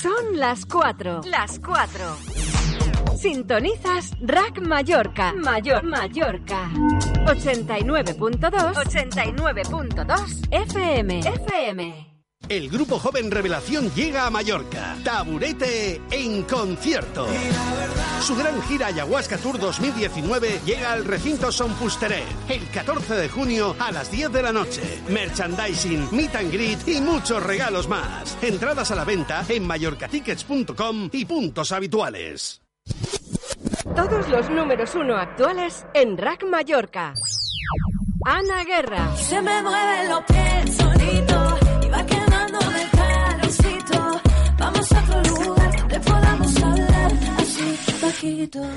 Son las 4. Las 4. Sintonizas Rack Mallorca. Mayor Mallorca. 89.2. 89.2 FM. FM. El grupo joven Revelación llega a Mallorca. Taburete en concierto. Su gran gira Ayahuasca Tour 2019 llega al recinto Son el 14 de junio a las 10 de la noche. Merchandising, meet and greet y muchos regalos más. Entradas a la venta en mallorcatickets.com y puntos habituales. Todos los números uno actuales en Rack Mallorca. Ana Guerra. Se me mueven los pies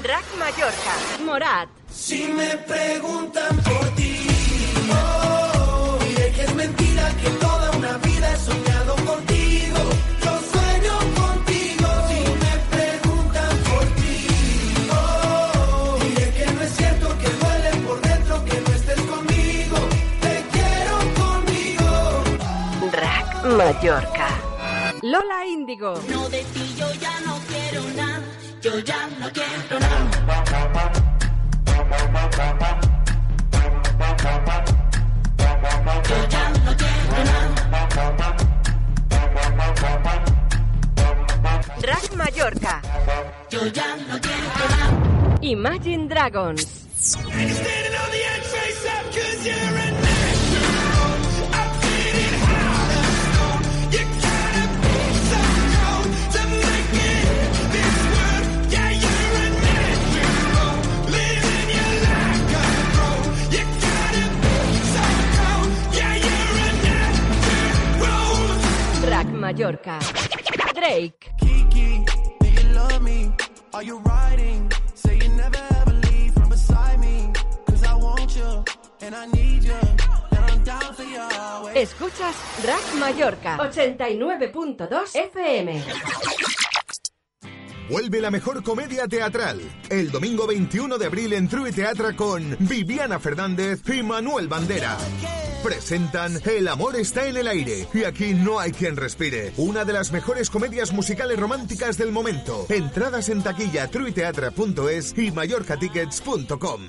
Rack Mallorca. Morat. Si me preguntan por ti, oh, diré que es mentira que toda una vida he soñado contigo. Mallorca. Lola Índigo. No de ti yo ya no quiero nada, yo ya no quiero nada. Yo ya no quiero nada. Rack Mallorca. Yo ya no quiero nada. Imagine Dragons. Mallorca. Drake. Kiki, do you love me? Are you riding? Say you never ever leave from beside me. Cause I want you and I need you. And I'm down for you always. Escuchas Rack Mallorca. 89.2 FM. Vuelve la mejor comedia teatral. El domingo 21 de abril en True Teatra con Viviana Fernández y Manuel Bandera. Presentan El amor está en el aire y aquí no hay quien respire. Una de las mejores comedias musicales románticas del momento. Entradas en taquilla truiteatra.es y mallorcatickets.com.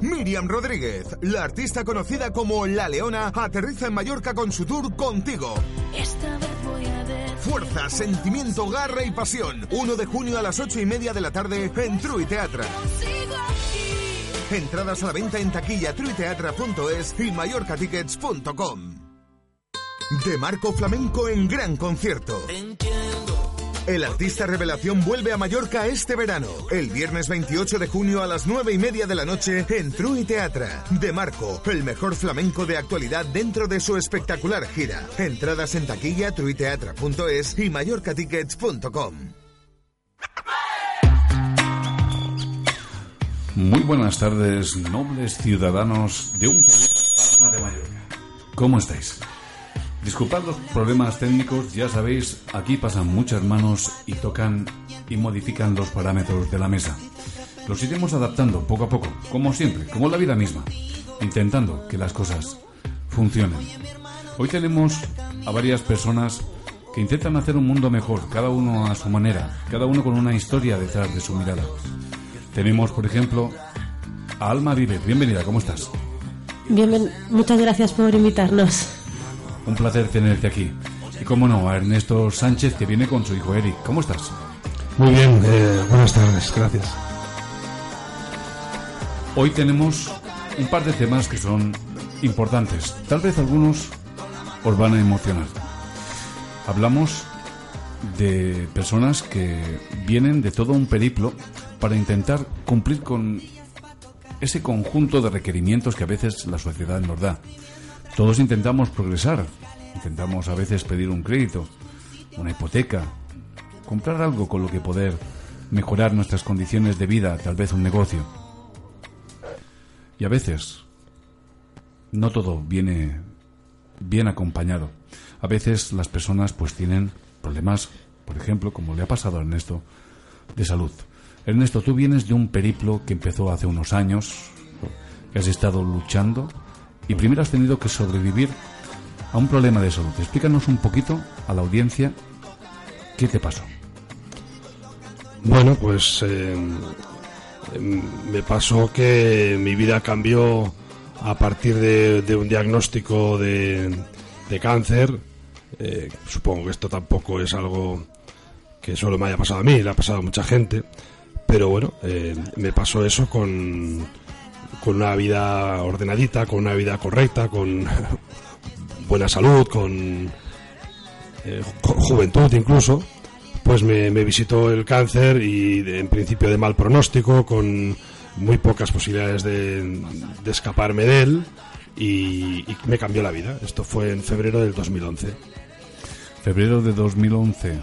Miriam Rodríguez, la artista conocida como La Leona, aterriza en Mallorca con su tour Contigo. Esta vez voy a. Fuerza, sentimiento, garra y pasión. 1 de junio a las 8 y media de la tarde en True Teatra. Entradas a la venta en taquilla truiteatra.es y mallorcatickets.com. De Marco Flamenco en gran concierto. El artista revelación vuelve a Mallorca este verano. El viernes 28 de junio a las 9 y media de la noche en True Teatra. De Marco, el mejor flamenco de actualidad dentro de su espectacular gira. Entradas en taquilla truiteatra.es y mallorcatickets.com. Muy buenas tardes, nobles ciudadanos de un planeta de Mallorca. ¿Cómo estáis? Disculpad los problemas técnicos, ya sabéis, aquí pasan muchas manos y tocan y modifican los parámetros de la mesa. Los iremos adaptando poco a poco, como siempre, como la vida misma, intentando que las cosas funcionen. Hoy tenemos a varias personas que intentan hacer un mundo mejor, cada uno a su manera, cada uno con una historia detrás de su mirada. Tenemos, por ejemplo, a Alma Vive. Bienvenida, ¿cómo estás? Muchas gracias por invitarnos. Un placer tenerte aquí. Y cómo no, a Ernesto Sánchez, que viene con su hijo Eric. ¿Cómo estás? Muy bien, eh, buenas tardes, gracias. Hoy tenemos un par de temas que son importantes. Tal vez algunos os van a emocionar. Hablamos de personas que vienen de todo un periplo para intentar cumplir con ese conjunto de requerimientos que a veces la sociedad nos da. Todos intentamos progresar, intentamos a veces pedir un crédito, una hipoteca, comprar algo con lo que poder mejorar nuestras condiciones de vida, tal vez un negocio. Y a veces no todo viene bien acompañado. A veces las personas pues tienen problemas, por ejemplo, como le ha pasado a Ernesto, de salud. Ernesto, tú vienes de un periplo que empezó hace unos años, que has estado luchando y primero has tenido que sobrevivir a un problema de salud. Explícanos un poquito a la audiencia ¿Qué te pasó? Bueno, pues eh, em, me pasó que mi vida cambió a partir de, un diagnóstico de, de cáncer. Eh, supongo que esto tampoco es algo que solo me haya pasado a mí, le ha pasado a mucha gente. Pero bueno, eh, me pasó eso con, con una vida ordenadita, con una vida correcta, con buena salud, con, eh, juventud incluso. Pues me, me visitó el cáncer y de- en principio de mal pronóstico, con muy pocas posibilidades de, de escaparme de él y, y me cambió la vida. Esto fue en febrero del 2011. Febrero de 2011.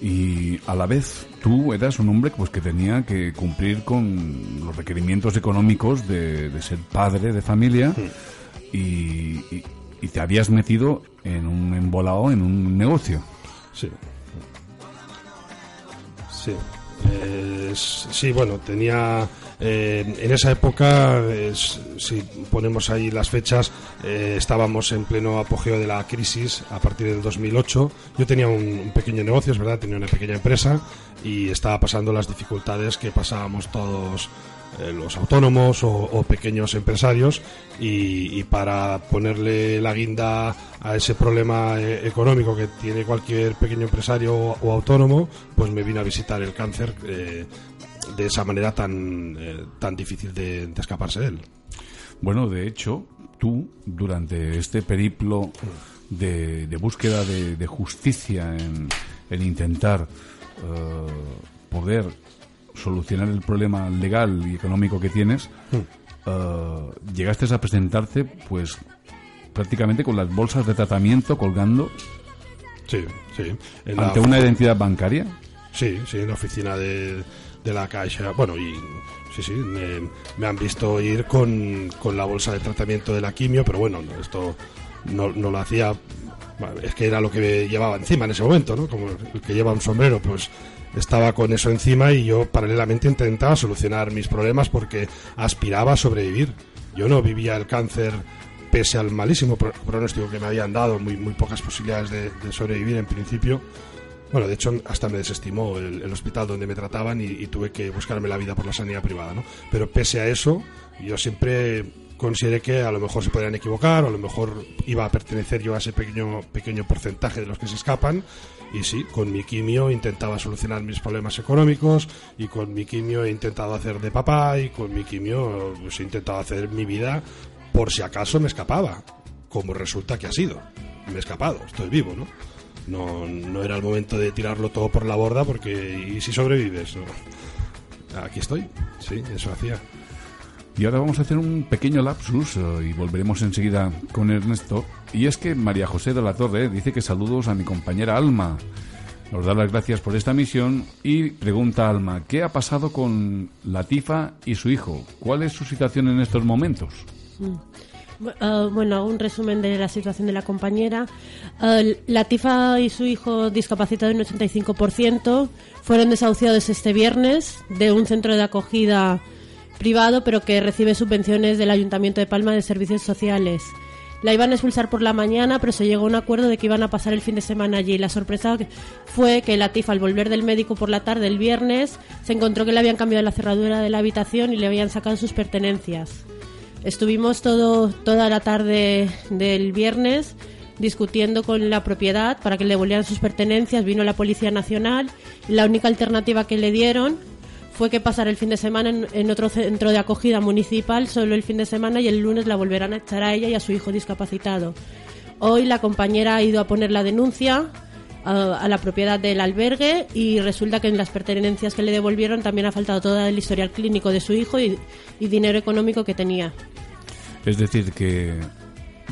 Y a la vez tú eras un hombre pues que tenía que cumplir con los requerimientos económicos de, de ser padre de familia y, y- y te habías metido en un embolado, en un negocio. Sí. Sí. Eh, sí, bueno, tenía. Eh, en esa época, es- si ponemos ahí las fechas, eh, estábamos en pleno apogeo de la crisis a partir del 2008. Yo tenía un, pequeño negocio, es verdad, tenía una pequeña empresa y estaba pasando las dificultades que pasábamos todos eh, los autónomos o, pequeños empresarios y, para ponerle la guinda a ese problema eh, económico que tiene cualquier pequeño empresario o, autónomo, pues me vino a visitar el cáncer eh, de esa manera tan, eh, tan difícil de, de escaparse de él. Bueno, de hecho, tú durante este periplo de, de búsqueda de, de justicia en, en intentar eh, poder solucionar el problema legal y económico que tienes, eh, llegaste a presentarte pues prácticamente con las bolsas de tratamiento colgando Sí, sí. En la- ante una identidad bancaria. Sí, sí, en la oficina de, de la Caixa. Bueno, y sí, sí, me, han visto ir con, con la bolsa de tratamiento de la quimio, pero bueno, no, esto no, no lo hacía. es que era lo que llevaba encima en ese momento, ¿no? Como el que lleva un sombrero, pues estaba con eso encima y yo paralelamente intentaba solucionar mis problemas porque aspiraba a sobrevivir. Yo no vivía el cáncer pese al malísimo pro- pronóstico que me habían dado, muy, muy pocas posibilidades de, de sobrevivir en principio. Bueno, de hecho, hasta me desestimó el, el hospital donde me trataban y, y tuve que buscarme la vida por la sanidad privada, ¿no? Pero pese a eso, yo siempre consideré que a lo mejor se podrían equivocar, o a lo mejor iba a pertenecer yo a ese pequeño, pequeño porcentaje de los que se escapan. Y sí, con mi quimio intentaba solucionar mis problemas económicos, y con mi quimio he intentado hacer de papá, y con mi quimio pues, he intentado hacer mi vida por si acaso me escapaba, como resulta que ha sido. Me he escapado, estoy vivo, ¿no? No, no era el momento de tirarlo todo por la borda porque ¿y si sobrevives? No. Aquí estoy, sí, eso hacía. Y ahora vamos a hacer un pequeño lapsus eh, y volveremos enseguida con Ernesto. Y es que María José de la Torre dice que saludos a mi compañera Alma. Nos da las gracias por esta misión y pregunta a Alma, ¿qué ha pasado con Latifa y su hijo? ¿Cuál es su situación en estos momentos? Bu- ah, bueno, un resumen de la situación de la compañera. Ah, Latifa y su hijo discapacitado en un 85% fueron desahuciados este viernes de un centro de acogida privado, pero que recibe subvenciones del Ayuntamiento de Palma de Servicios Sociales. La iban a expulsar por la mañana, pero se llegó a un acuerdo de que iban a pasar el fin de semana allí. La sorpresa fue que Latifa, al volver del médico por la tarde el viernes, se encontró que le habían cambiado la cerradura de la habitación y le habían sacado sus pertenencias. Estuvimos todo, toda la tarde del viernes discutiendo con la propiedad para que le devolvieran sus pertenencias. Vino la Policía Nacional la única alternativa que le dieron fue que pasara el fin de semana en, otro centro de acogida municipal, solo el fin de semana, y el lunes la volverán a echar a ella y a su hijo discapacitado. Hoy la compañera ha ido a poner la denuncia a, la propiedad del albergue y resulta que en las pertenencias que le devolvieron también ha faltado todo el historial clínico de su hijo y dinero económico que tenía. Es decir, que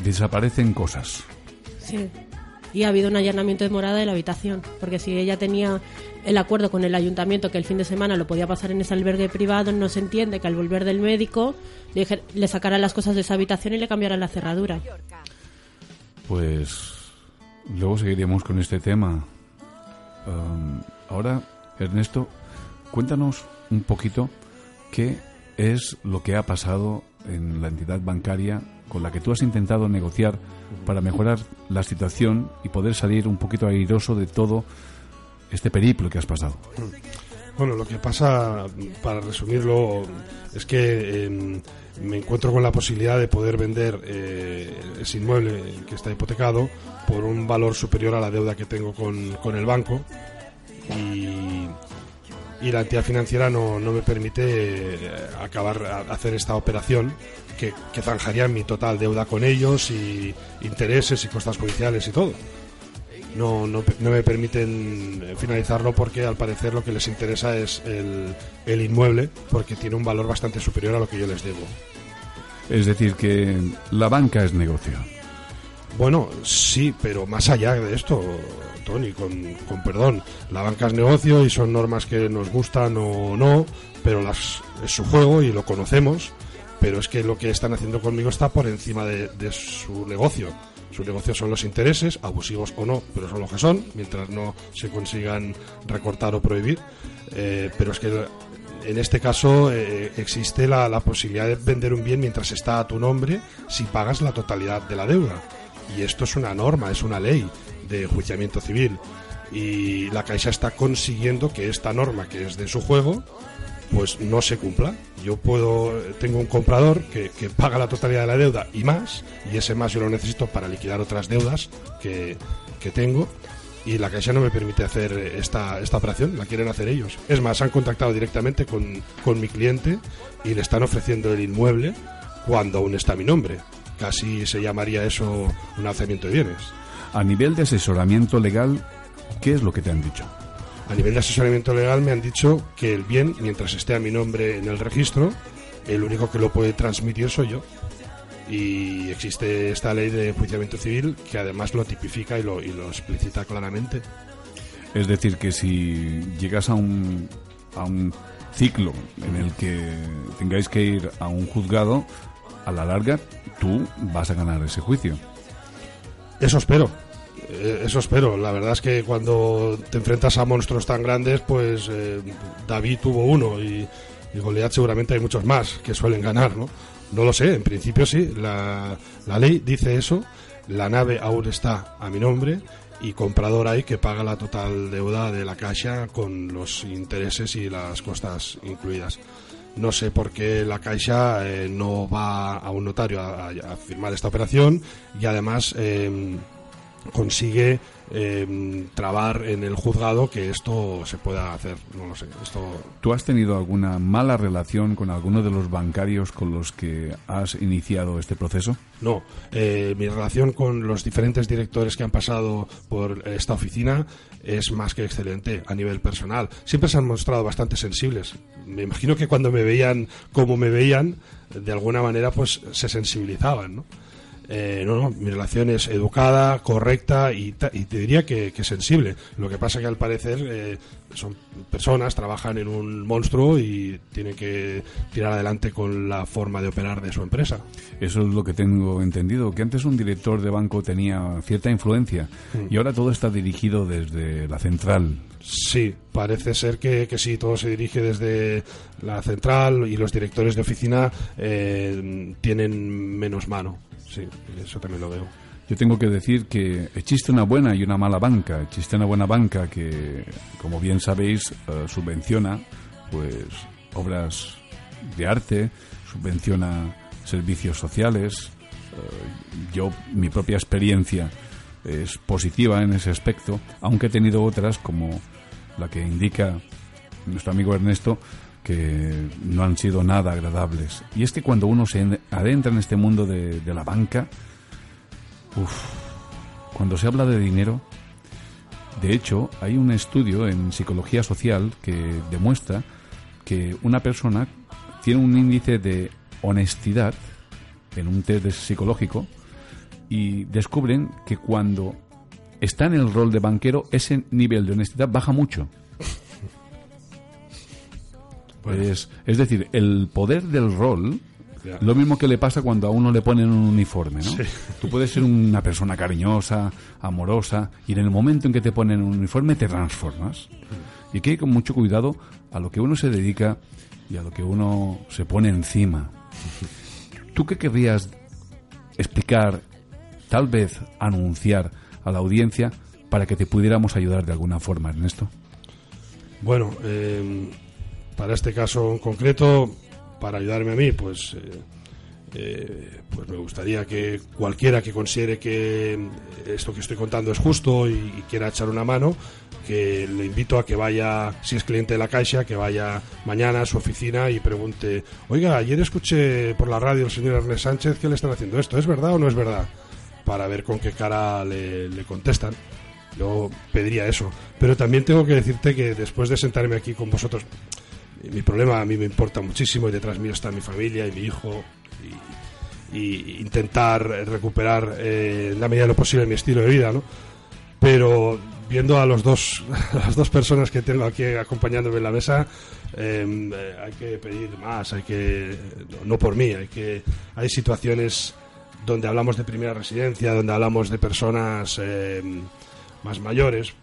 desaparecen cosas. Sí. Y ha habido un allanamiento de morada de la habitación, porque si ella tenía el acuerdo con el ayuntamiento que el fin de semana lo podía pasar en ese albergue privado, no se entiende que al volver del médico le, le sacaran las cosas de esa habitación y le cambiaran la cerradura. Pues luego seguiremos con este tema. Um, ahora, Ernesto, cuéntanos un poquito qué es lo que ha pasado en la entidad bancaria con la que tú has intentado negociar para mejorar la situación y poder salir un poquito airoso de todo este periplo que has pasado. Bueno, lo que pasa, para resumirlo, es que em, me encuentro con la posibilidad de poder vender eh, ese inmueble que está hipotecado por un valor superior a la deuda que tengo con, con el banco y, y la entidad financiera no, no me permite eh, acabar hacer esta operación que, que zanjaría mi total deuda con ellos y intereses y costas judiciales y todo no, no, no me permiten eh, finalizarlo porque al parecer lo que les interesa es el, el inmueble porque tiene un valor bastante superior a lo que yo les debo. Es decir, que la banca es negocio. Bueno, sí, pero más allá de esto, Tony, con, con perdón, la banca es negocio y son normas que nos gustan o no, pero las, es su juego y lo conocemos, pero es que lo que están haciendo conmigo está por encima de, su negocio. Su negocio son los intereses, abusivos o no, pero son lo que son, mientras no se consigan recortar o prohibir. Eh, pero es que en este caso eh, existe la, la posibilidad de vender un bien mientras está a tu nombre si pagas la totalidad de la deuda. Y esto es una norma, es una ley de enjuiciamiento civil. Y la Caixa está consiguiendo que esta norma, que es de su juego, pues no se cumpla. Yo puedo, tengo un comprador que, que paga la totalidad de la deuda y más, y ese más yo lo necesito para liquidar otras deudas que, que tengo. Y la Caixa no me permite hacer esta, esta operación, la quieren hacer ellos. Es más, han contactado directamente con, con mi cliente y le están ofreciendo el inmueble cuando aún está mi nombre. Casi se llamaría eso un alzamiento de bienes. A nivel de asesoramiento legal, ¿qué es lo que te han dicho? A nivel de asesoramiento legal me han dicho que el bien, mientras esté a mi nombre en el registro, el único que lo puede transmitir soy yo. Y existe esta ley de enjuiciamiento civil que además lo tipifica y lo, y lo explicita claramente. Es decir, que si llegas a un, a un ciclo en el que tengáis que ir a un juzgado, a la larga tú vas a ganar ese juicio. Eso espero. Eh, Eso espero. La verdad es que cuando te enfrentas a monstruos tan grandes, pues eh, David tuvo uno y, y Goliat seguramente hay muchos más que suelen ganar, ¿no? No lo sé, en principio sí. La, la ley dice eso. La nave aún está a mi nombre y comprador hay que paga la total deuda de la Caixa con los intereses y las costas incluidas. No sé por qué la Caixa eh, no va a un notario a, firmar esta operación y además eh, consigue eh, trabar en el juzgado que esto se pueda hacer. No lo sé. Esto ¿Tú has tenido alguna mala relación con alguno de los bancarios con los que has iniciado este proceso? No, eh, mi relación con los diferentes directores que han pasado por esta oficina es más que excelente a nivel personal. Siempre se han mostrado bastante sensibles. Me imagino que cuando me veían como me veían, de alguna manera pues se sensibilizaban, ¿no? Eh, no, no, mi relación es educada, correcta y, te diría que, que sensible. Lo que pasa que al parecer eh, son personas, trabajan en un monstruo y tienen que tirar adelante con la forma de operar de su empresa. Eso es lo que tengo entendido, que antes un director de banco tenía cierta influencia y ahora todo está dirigido desde la central. Sí, parece ser que, que sí, todo se dirige desde la central y los directores de oficina eh, tienen menos mano. Sí, eso también lo veo. Yo tengo que decir que existe una buena y una mala banca. Existe una buena banca que, como bien sabéis, eh, subvenciona pues obras de arte, subvenciona servicios sociales. Eh, yo, mi propia experiencia es positiva en ese aspecto, aunque he tenido otras como la que indica nuestro amigo Ernesto, que no han sido nada agradables. Y es que cuando uno se en- adentra en este mundo de, la banca, cuando se habla de dinero, de hecho, hay un estudio en psicología social que demuestra que una persona tiene un índice de honestidad en un test psicológico y descubren que cuando está en el rol de banquero, ese nivel de honestidad baja mucho. Es, es decir, el poder del rol, Ya. lo mismo que le pasa cuando a uno le ponen un uniforme, ¿no? Sí. Tú puedes ser una persona cariñosa, amorosa, y en el momento en que te ponen un uniforme te transformas. Y hay que ir con mucho cuidado a lo que uno se dedica y a lo que uno se pone encima. ¿Tú qué querrías explicar, tal vez anunciar a la audiencia para que te pudiéramos ayudar de alguna forma, Ernesto? Bueno, eh, para este caso en concreto, para ayudarme a mí, pues, eh, eh, pues me gustaría que cualquiera que considere que esto que estoy contando es justo y, quiera echar una mano, que le invito a que vaya, si es cliente de la Caixa, que vaya mañana a su oficina y pregunte, oiga, ayer escuché por la radio el señor Ernest Sánchez que le están haciendo esto, ¿es verdad o no es verdad? Para ver con qué cara le contestan. Yo pediría eso. Pero también tengo que decirte que después de sentarme aquí con vosotros, mi problema a mí me importa muchísimo y detrás mío está mi familia y mi hijo y, intentar recuperar eh, en la medida de lo posible mi estilo de vida, ¿no? Pero viendo a los dos las dos personas que tengo aquí acompañándome en la mesa eh, eh, hay que pedir más hay que no, por mí hay que hay situaciones donde hablamos de primera residencia donde hablamos de personas eh, más mayores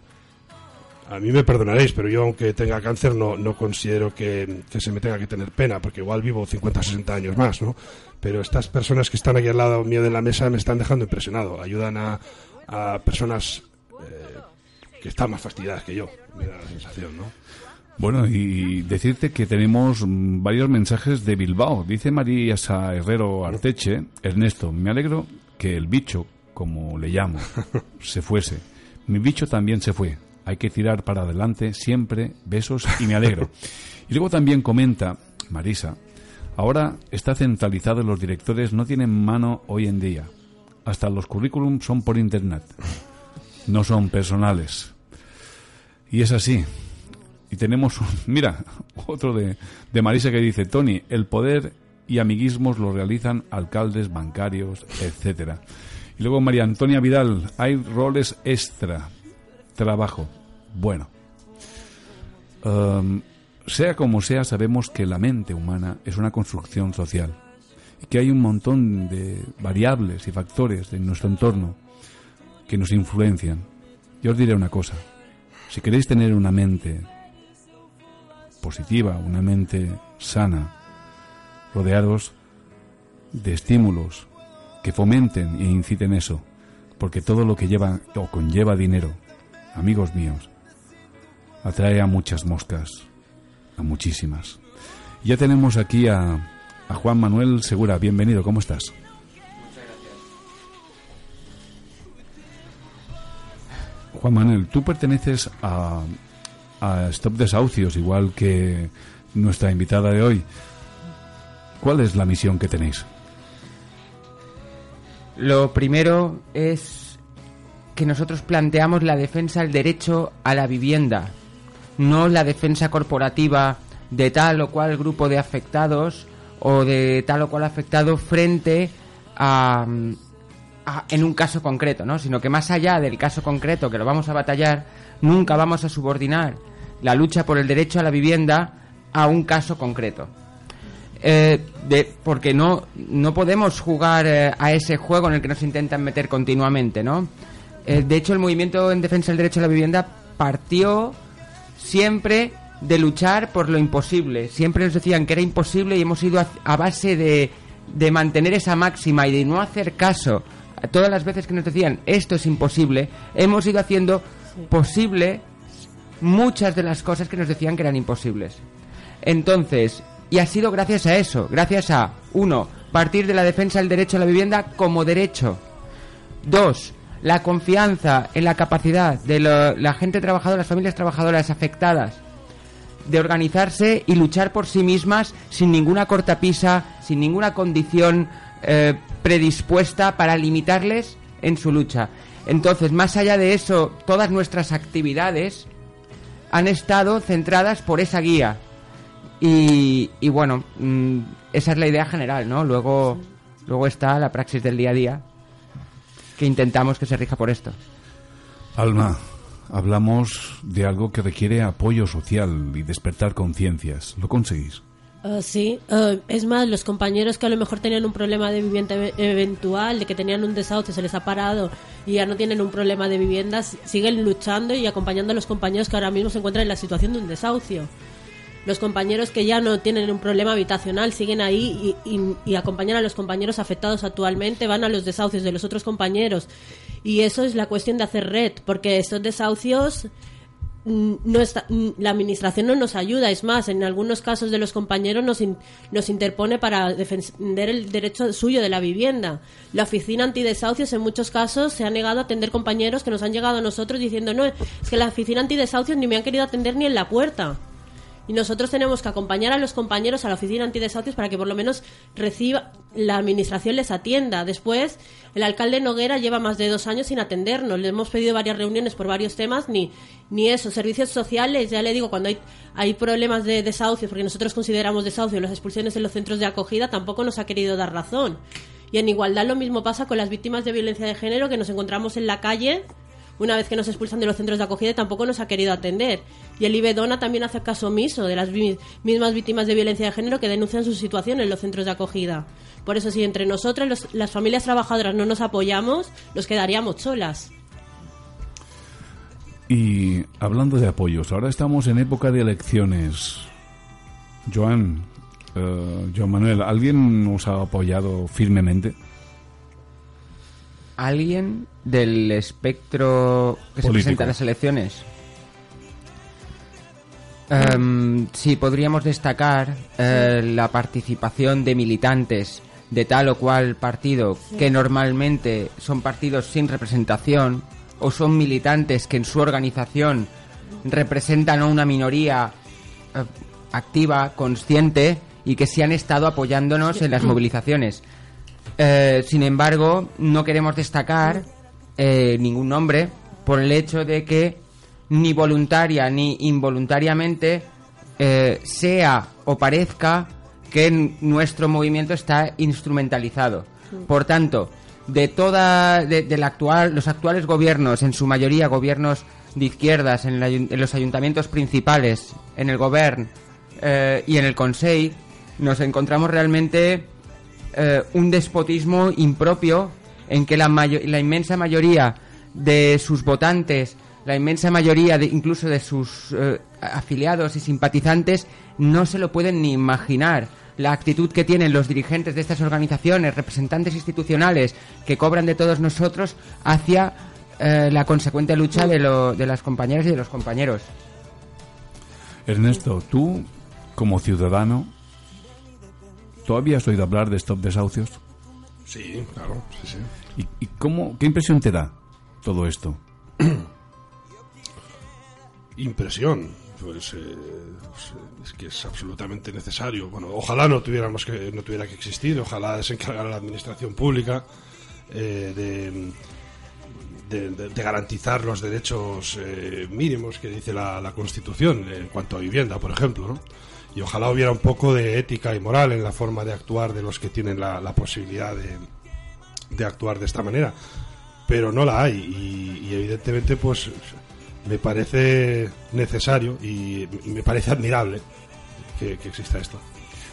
a mí me perdonaréis, pero yo aunque tenga cáncer no, no considero que, que se me tenga que tener pena, porque igual vivo 50 60 años más, ¿no? Pero estas personas que están aquí al lado mío de la mesa me están dejando impresionado. Ayudan a, a personas eh, que están más fastidiadas que yo, me da la sensación, ¿no? Bueno, y decirte que tenemos varios mensajes de Bilbao. Dice María Sa Herrero Arteche, Ernesto, me alegro que el bicho, como le llamo, se fuese. Mi bicho también se fue. Hay que tirar para adelante siempre, besos y me alegro. Y luego también comenta Marisa, ahora está centralizado, los directores no tienen mano hoy en día. Hasta los currículums son por internet. No son personales. Y es así. Y tenemos, mira, otro de, de Marisa que dice, Tony, el poder y amiguismos lo realizan alcaldes, bancarios, etcétera. Y luego María Antonia Vidal, hay roles extra, trabajo. Bueno, Em, sea como sea, sabemos que la mente humana es una construcción social y que hay un montón de variables y factores en nuestro entorno que nos influencian. Yo os diré una cosa, si queréis tener una mente positiva, una mente sana, rodearos de estímulos que fomenten e inciten eso, porque todo lo que lleva o conlleva dinero, amigos míos, atrae a muchas moscas, a muchísimas. Ya tenemos aquí a, a Juan Manuel Segura, bienvenido, ¿cómo estás? Juan Manuel, tú perteneces a, a Stop Desahucios, igual que nuestra invitada de hoy. ¿Cuál es la misión que tenéis? Lo primero es que nosotros planteamos la defensa del derecho a la vivienda, no la defensa corporativa de tal o cual grupo de afectados o de tal o cual afectado frente a, en un caso concreto, ¿no? Sino que más allá del caso concreto que lo vamos a batallar, nunca vamos a subordinar la lucha por el derecho a la vivienda a un caso concreto. Eh, de, porque no, no podemos jugar eh, a ese juego en el que nos intentan meter continuamente, ¿no? Eh, de hecho, el movimiento en defensa del derecho a la vivienda partió siempre de luchar por lo imposible. Siempre nos decían que era imposible y hemos ido a, a base de, de mantener esa máxima y de no hacer caso a todas las veces que nos decían esto es imposible, hemos ido haciendo posible muchas de las cosas que nos decían que eran imposibles. Entonces, y ha sido gracias a eso, gracias a, uno, partir de la defensa del derecho a la vivienda como derecho. Dos, la confianza en la capacidad de lo- la gente trabajadora, las familias trabajadoras afectadas, de organizarse y luchar por sí mismas sin ninguna cortapisa, sin ninguna condición eh, predispuesta para limitarles en su lucha. Entonces, más allá de eso, todas nuestras actividades han estado centradas por esa guía. Y, y bueno, mm, esa es la idea general, ¿no? Luego, luego está la praxis del día a día, que intentamos que se rija por esto. Alma, hablamos de algo que requiere apoyo social y despertar conciencias. ¿Lo conseguís? Ah, sí, Ah, es más, los compañeros que a lo mejor tenían un problema de vivienda e- eventual, de que tenían un desahucio, se les ha parado y ya no tienen un problema de vivienda, s- siguen luchando y acompañando a los compañeros que ahora mismo se encuentran en la situación de un desahucio. Los compañeros que ya no tienen un problema habitacional siguen ahí y, acompañan a los compañeros afectados actualmente, van a los desahucios de los otros compañeros. Y eso es la cuestión de hacer red, porque estos desahucios mm, no está, mm, la administración no nos ayuda. Es más, en algunos casos de los compañeros nos, nos interpone para defender el derecho suyo de la vivienda. La oficina antidesahucios en muchos casos se ha negado a atender compañeros que nos han llegado a nosotros diciendo no, es que la oficina antidesahucios ni me han querido atender ni en la puerta. Y nosotros tenemos que acompañar a los compañeros a la oficina antidesahucios para que por lo menos reciba, la administración les atienda. Después, el alcalde Noguera lleva más de dos años sin atendernos. Le hemos pedido varias reuniones por varios temas, ni, ni eso. Servicios sociales, ya le digo, cuando hay, hay problemas de desahucios, porque nosotros consideramos desahucio las expulsiones en los centros de acogida, tampoco nos ha querido dar razón. Y en igualdad lo mismo pasa con las víctimas de violencia de género que nos encontramos en la calle una vez que nos expulsan de los centros de acogida tampoco nos ha querido atender. Y el IBEDONA también hace caso omiso de las mismas víctimas de violencia de género que denuncian su situación en los centros de acogida. Por eso, si entre nosotras, las familias trabajadoras, no nos apoyamos, nos quedaríamos solas. Y hablando de apoyos, ahora estamos en época de elecciones. Joan, eh, Joan Manuel, ¿alguien nos ha apoyado firmemente? ¿Alguien del espectro que se presenta en las elecciones? Em, sí, podríamos destacar eh, la participación de militantes de tal o cual partido que normalmente son partidos sin representación o son militantes que en su organización representan a una minoría eh, activa, consciente y que sí han estado apoyándonos en las movilizaciones. Eh, sin embargo, no queremos destacar eh, ningún nombre por el hecho de que ni voluntaria ni involuntariamente eh, sea o parezca que nuestro movimiento está instrumentalizado. Por tanto, de toda de, actual, los actuales gobiernos, en su mayoría gobiernos de izquierdas, en, la ayun- en los ayuntamientos principales, en el gobierno eh, y en el Conseil, nos encontramos realmente eh, un despotismo impropio en que la, la inmensa mayoría de sus votantes, la inmensa mayoría de, incluso de sus eh, afiliados y simpatizantes no se lo pueden ni imaginar. La actitud que tienen los dirigentes de estas organizaciones, representantes institucionales que cobran de todos nosotros hacia eh, la consecuente lucha de, lo- de las compañeras y de los compañeros. Ernesto, tú, como ciudadano, ¿todavía has oído hablar de Stop Desahucios? Sí, claro, sí, sí. ¿Y, y cómo, qué impresión te da todo esto? Impresión, pues eh, es que es absolutamente necesario. Bueno, ojalá no tuviéramos que no tuviera que existir, ojalá se encargara la administración pública eh, de, de- de- de garantizar los derechos eh, mínimos que dice la, la Constitución en cuanto a vivienda, por ejemplo, ¿no? Y ojalá hubiera un poco de ética y moral en la forma de actuar de los que tienen la, la posibilidad de, de actuar de esta manera. Pero no la hay y, y evidentemente pues me parece necesario y me parece admirable que, que exista esto.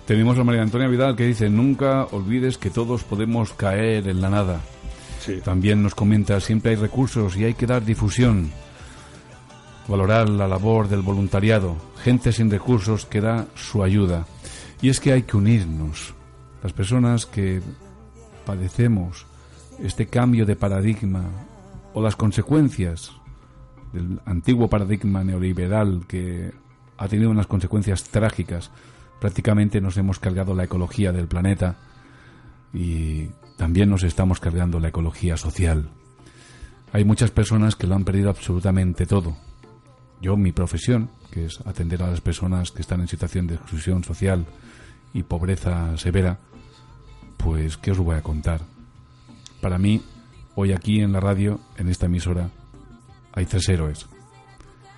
Tenemos a María Antonia Vidal que dice, nunca olvides que todos podemos caer en la nada. Sí. También nos comenta, siempre hay recursos y hay que dar difusión. Valorar la labor del voluntariado, gente sin recursos que da su ayuda. Y es que hay que unirnos. Las personas que padecemos este cambio de paradigma o las consecuencias del antiguo paradigma neoliberal que ha tenido unas consecuencias trágicas. Prácticamente nos hemos cargado la ecología del planeta y también nos estamos cargando la ecología social. Hay muchas personas que lo han perdido absolutamente todo. Yo, mi profesión, que es atender a las personas que están en situación de exclusión social y pobreza severa, pues, ¿qué os voy a contar? Para mí, hoy aquí en la radio, en esta emisora, hay tres héroes.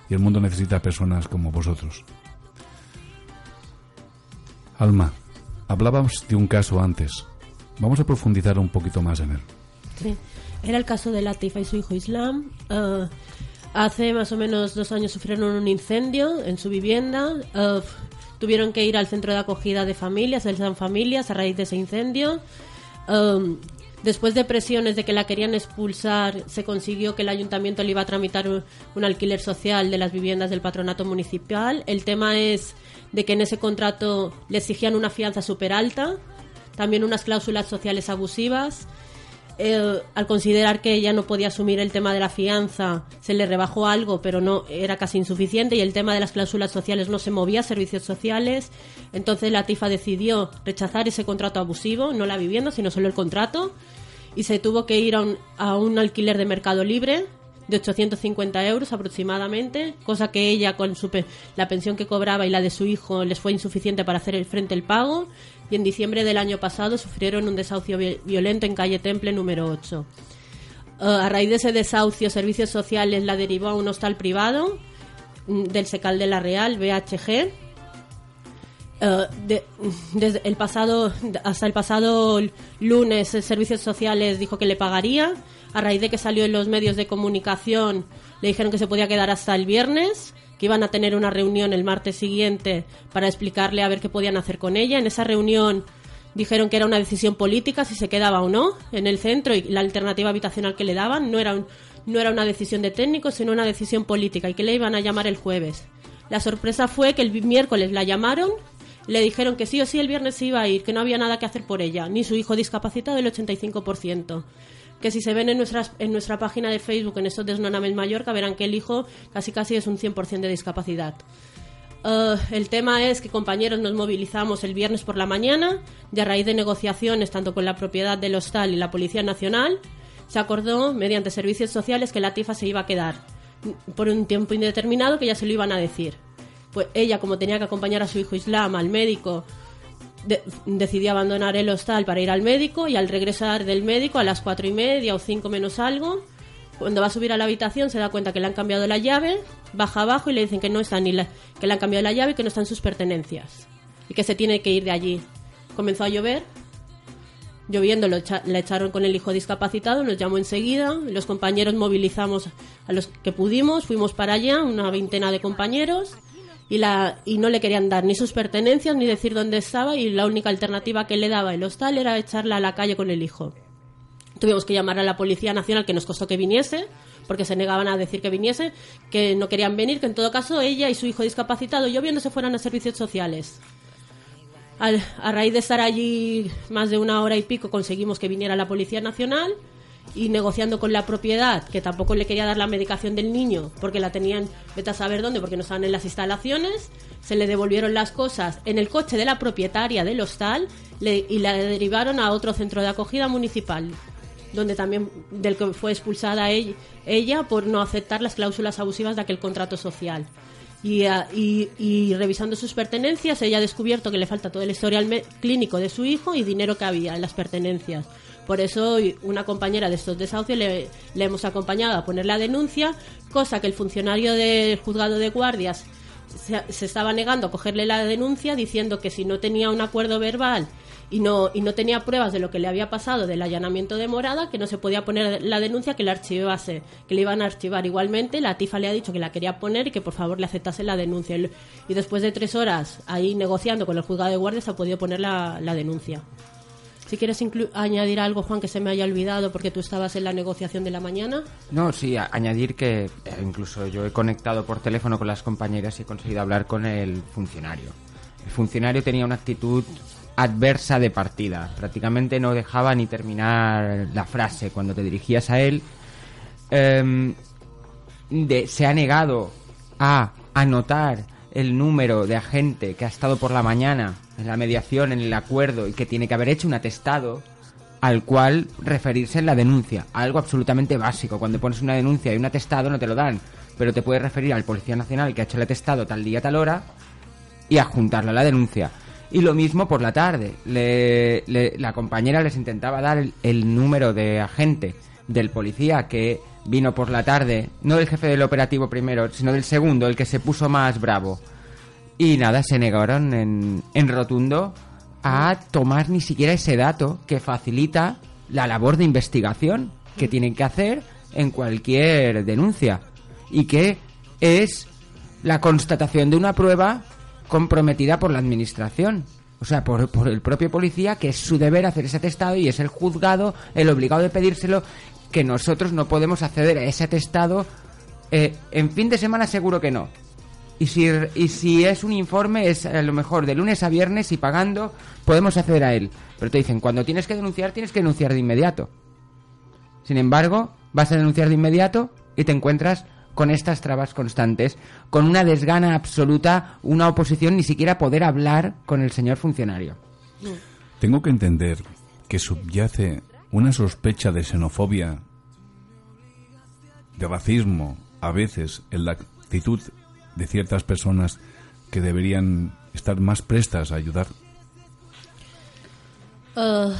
Y el mundo necesita personas como vosotros. Alma, hablábamos de un caso antes. Vamos a profundizar un poquito más en él. Sí. Era el caso de Latifa y su hijo Islam. Eh, hace más o menos dos años sufrieron un incendio en su vivienda. Tuvieron que ir al centro de acogida de familias, el San Familias, a raíz de ese incendio. Después de presiones de que la querían expulsar, se consiguió que el ayuntamiento le iba a tramitar un, un alquiler social de las viviendas del patronato municipal. El tema es de que en ese contrato le exigían una fianza súper alta, también unas cláusulas sociales abusivas. Eh, al considerar que ella no podía asumir el tema de la fianza, se le rebajó algo, pero no era casi insuficiente y el tema de las cláusulas sociales no se movía, servicios sociales. Entonces la TIFA decidió rechazar ese contrato abusivo, no la vivienda, sino solo el contrato, y se tuvo que ir a un, a un alquiler de mercado libre de 850 euros aproximadamente, cosa que ella con su pe- la pensión que cobraba y la de su hijo les fue insuficiente para hacer el frente el pago y en diciembre del año pasado sufrieron un desahucio vi- violento en calle Temple número 8. Eh, a raíz de ese desahucio, Servicios Sociales la derivó a un hostal privado mm, del Secal de la Real, BHG, eh, de- desde el pasado hasta el pasado lunes eh, servicios sociales dijo que le pagaría. A raíz de que salió en los medios de comunicación le dijeron que se podía quedar hasta el viernes que iban a tener una reunión el martes siguiente para explicarle a ver qué podían hacer con ella en esa reunión dijeron que era una decisión política si se quedaba o no en el centro y la alternativa habitacional que le daban no era un- no era una decisión de técnicos sino una decisión política y que le iban a llamar el jueves la sorpresa fue que el miércoles la llamaron le dijeron que sí o sí el viernes iba a ir, que no había nada que hacer por ella, ni su hijo discapacitado el 85%. Que si se ven en, nuestras, en nuestra página de Facebook, en estos Desnonames Mallorca, verán que el hijo casi casi es un 100% de discapacidad. Eh, el tema es que compañeros nos movilizamos el viernes por la mañana y a raíz de negociaciones tanto con la propiedad del hostal y la Policía Nacional se acordó mediante servicios sociales que la TIFA se iba a quedar mm, por un tiempo indeterminado que ya se lo iban a decir. Pues ella, como tenía que acompañar a su hijo Islam al médico, de- decidió abandonar el hostal para ir al médico y al regresar del médico a las cuatro y media o cinco menos algo, cuando va a subir a la habitación se da cuenta que le han cambiado la llave, baja abajo y le dicen que no está ni la- que le han cambiado la llave y que no están sus pertenencias y que se tiene que ir de allí. Comenzó a llover, lloviendo lo la echaron con el hijo discapacitado, nos llamó enseguida, los compañeros movilizamos a los que pudimos, fuimos para allá, una veintena de compañeros, y, la, y no le querían dar ni sus pertenencias ni decir dónde estaba, y la única alternativa que le daba el hostal era echarla a la calle con el hijo. Tuvimos que llamar a la Policía Nacional, que nos costó que viniese, porque se negaban a decir que viniese, que no querían venir, que en todo caso ella y su hijo discapacitado, lloviendo, se fueran a servicios sociales. Al- a raíz de estar allí más de una hora y pico conseguimos que viniera la Policía Nacional y negociando con la propiedad, que tampoco le quería dar la medicación del niño porque la tenían, vete a saber dónde, porque no estaban en las instalaciones, se le devolvieron las cosas en el coche de la propietaria del hostal y la derivaron a otro centro de acogida municipal donde también del que fue expulsada ella, por no aceptar las cláusulas abusivas de aquel contrato social. Y, ah, y- y revisando sus pertenencias, ella ha descubierto que le falta todo el historial clínico de su hijo y dinero que había en las pertenencias. Por eso y una compañera de estos desahucios le, hemos acompañado a poner la denuncia, cosa que el funcionario del juzgado de guardias se, se estaba negando a cogerle la denuncia diciendo que si no tenía un acuerdo verbal y no, y no tenía pruebas de lo que le había pasado del allanamiento de morada, que no se podía poner la denuncia, que la archivase, que le iban a archivar igualmente. La TIFA le ha dicho que la quería poner y que por favor le aceptase la denuncia. Y, después de tres horas ahí negociando con el juzgado de guardia se ha podido poner la, la denuncia. Si quieres añadir algo, Juan, que se me haya olvidado porque tú estabas en la negociación de la mañana. No, sí, añadir que eh, incluso yo he conectado por teléfono con las compañeras y he conseguido hablar con el funcionario. El funcionario tenía una actitud adversa de partida. Prácticamente no dejaba ni terminar la frase cuando te dirigías a él. Em, se ha negado a anotar el número de agente que ha estado por la mañana en la mediación, en el acuerdo y que tiene que haber hecho un atestado al cual referirse en la denuncia. Algo absolutamente básico. Cuando pones una denuncia y un atestado no te lo dan, pero te puedes referir al Policía Nacional que ha hecho el atestado tal día, tal hora y adjuntarlo a la denuncia. Y lo mismo por la tarde. Le- le- la compañera les intentaba dar el, el número de agente del policía que vino por la tarde, no del jefe del operativo primero, sino del segundo, el que se puso más bravo. Y nada, se negaron en, en rotundo a tomar ni siquiera ese dato que facilita la labor de investigación que tienen que hacer en cualquier denuncia. Y que es la constatación de una prueba comprometida por la administración. O sea, por, por el propio policía, que es su deber hacer ese atestado y es el juzgado el obligado de pedírselo, que nosotros no podemos acceder a ese atestado. eh, en fin de semana seguro que no. Y si, y si es un informe, es a lo mejor de lunes a viernes y pagando, podemos acceder a él. Pero te dicen, cuando tienes que denunciar, tienes que denunciar de inmediato. Sin embargo, vas a denunciar de inmediato y te encuentras con estas trabas constantes, con una desgana absoluta, una oposición, ni siquiera poder hablar con el señor funcionario. Tengo que entender que subyace una sospecha de xenofobia, de racismo, a veces en la actitud de ciertas personas que deberían estar más prestas a ayudar. Eh,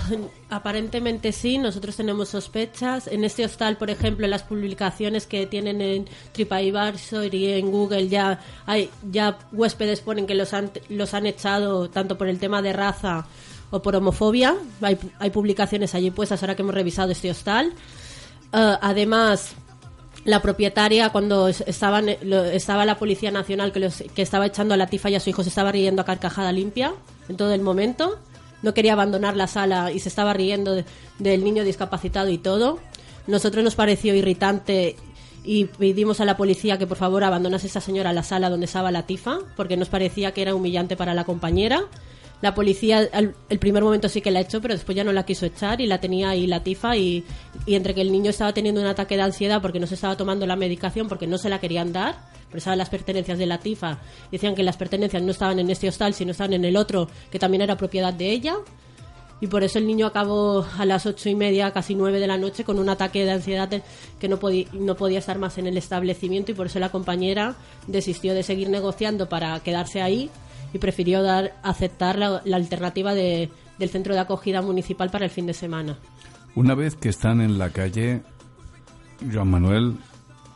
aparentemente sí, nosotros tenemos sospechas. En este hostal, por ejemplo, en las publicaciones que tienen en TripAdvisor y en Google ya hay ya huéspedes ponen que los han, los han echado tanto por el tema de raza o por homofobia. Hay, hay publicaciones allí puestas ahora que hemos revisado este hostal. Eh, además, la propietaria cuando es- estaban, lo- estaba la policía nacional que, estaba echando a Latifa y a su hijo se estaba riendo a carcajada limpia en todo el momento. No quería abandonar la sala y se estaba riendo de- del niño discapacitado y todo. Nosotros nos pareció irritante y pedimos a la policía que por favor abandonase a esa señora a la sala donde estaba Latifa porque nos parecía que era humillante para la compañera la policía al el primer momento sí que la echó, pero después ya no la quiso echar y la tenía ahí Latifa y, y entre que el niño estaba teniendo un ataque de ansiedad porque no se estaba tomando la medicación porque no se la querían dar, presaban las pertenencias de Latifa, decían que las pertenencias no estaban en este hostal, sino estaban en el otro, que también era propiedad de ella. Y por eso el niño acabó a las ocho y media, casi nueve de la noche, con un ataque de ansiedad que no, podía no podía estar más en el establecimiento y por eso la compañera desistió de seguir negociando para quedarse ahí y prefirió dar aceptar la, la alternativa de- del centro de acogida municipal para el fin de semana. Una vez que están en la calle, Joan Manuel,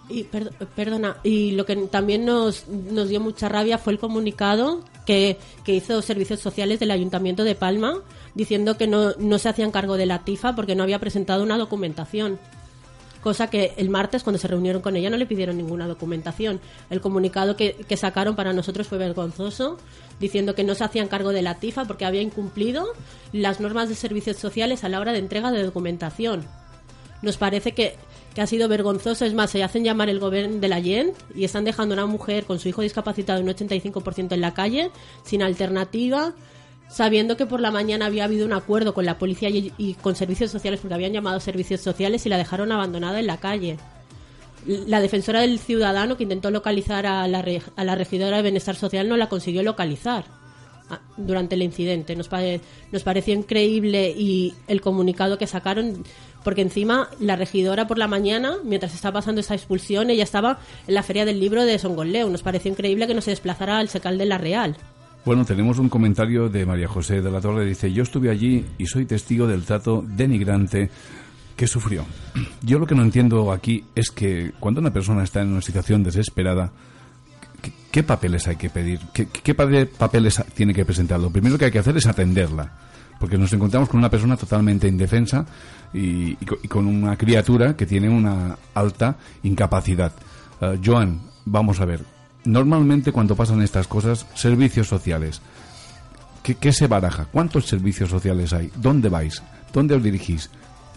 Y perdo- perdona, y lo que también nos, nos dio mucha rabia fue el comunicado que, que hizo Servicios Sociales del Ayuntamiento de Palma diciendo que no, no se hacían cargo de la TIFA porque no había presentado una documentación. Cosa que el martes, cuando se reunieron con ella, no le pidieron ninguna documentación. El comunicado que, que sacaron para nosotros fue vergonzoso, diciendo que no se hacían cargo de la TIFA porque había incumplido las normas de servicios sociales a la hora de entrega de documentación nos parece que, ha sido vergonzoso. Es más, se hacen llamar el gobierno de la Gent y están dejando a una mujer con su hijo discapacitado un 85% en la calle, sin alternativa, sabiendo que por la mañana había habido un acuerdo con la policía y, con servicios sociales, porque habían llamado servicios sociales y la dejaron abandonada en la calle. La defensora del ciudadano que intentó localizar a la, a la regidora de Bienestar Social no la consiguió localizar ah, durante el incidente. Nos, pare- nos pareció increíble y el comunicado que sacaron, porque encima la regidora por la mañana, mientras estaba pasando esa expulsión, ella estaba en la feria del libro de Songoleu. Nos pareció increíble que no se desplazara al secal de la Real. Bueno, tenemos un comentario de María José de la Torre. Dice, yo estuve allí y soy testigo del trato denigrante que sufrió. Yo lo que no entiendo aquí es que cuando una persona está en una situación desesperada, ¿qué, papeles hay que pedir? ¿Qué, qué pa- papeles tiene que presentar? Lo primero que hay que hacer es atenderla. Porque nos encontramos con una persona totalmente indefensa y con una criatura que tiene una alta incapacidad. Eh, Joan, vamos a ver. Normalmente cuando pasan estas cosas, servicios sociales. ¿Qué, se baraja? ¿Cuántos servicios sociales hay? ¿Dónde vais? ¿Dónde os dirigís?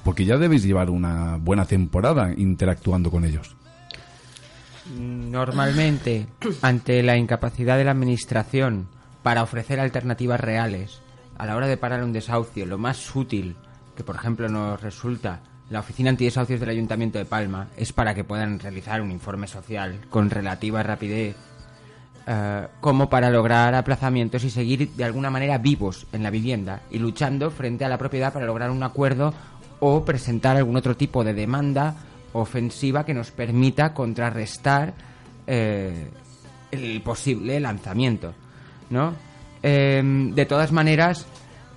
Porque ya debéis llevar una buena temporada interactuando con ellos. Normalmente, ante la incapacidad de la Administración para ofrecer alternativas reales a la hora de parar un desahucio, lo más útil que, por ejemplo, nos resulta la Oficina Antidesahucios del Ayuntamiento de Palma es para que puedan realizar un informe social con relativa rapidez, eh, como para lograr aplazamientos y seguir de alguna manera vivos en la vivienda y luchando frente a la propiedad para lograr un acuerdo o presentar algún otro tipo de demanda ofensiva que nos permita contrarrestar eh, el posible lanzamiento, ¿no? Em, de todas maneras,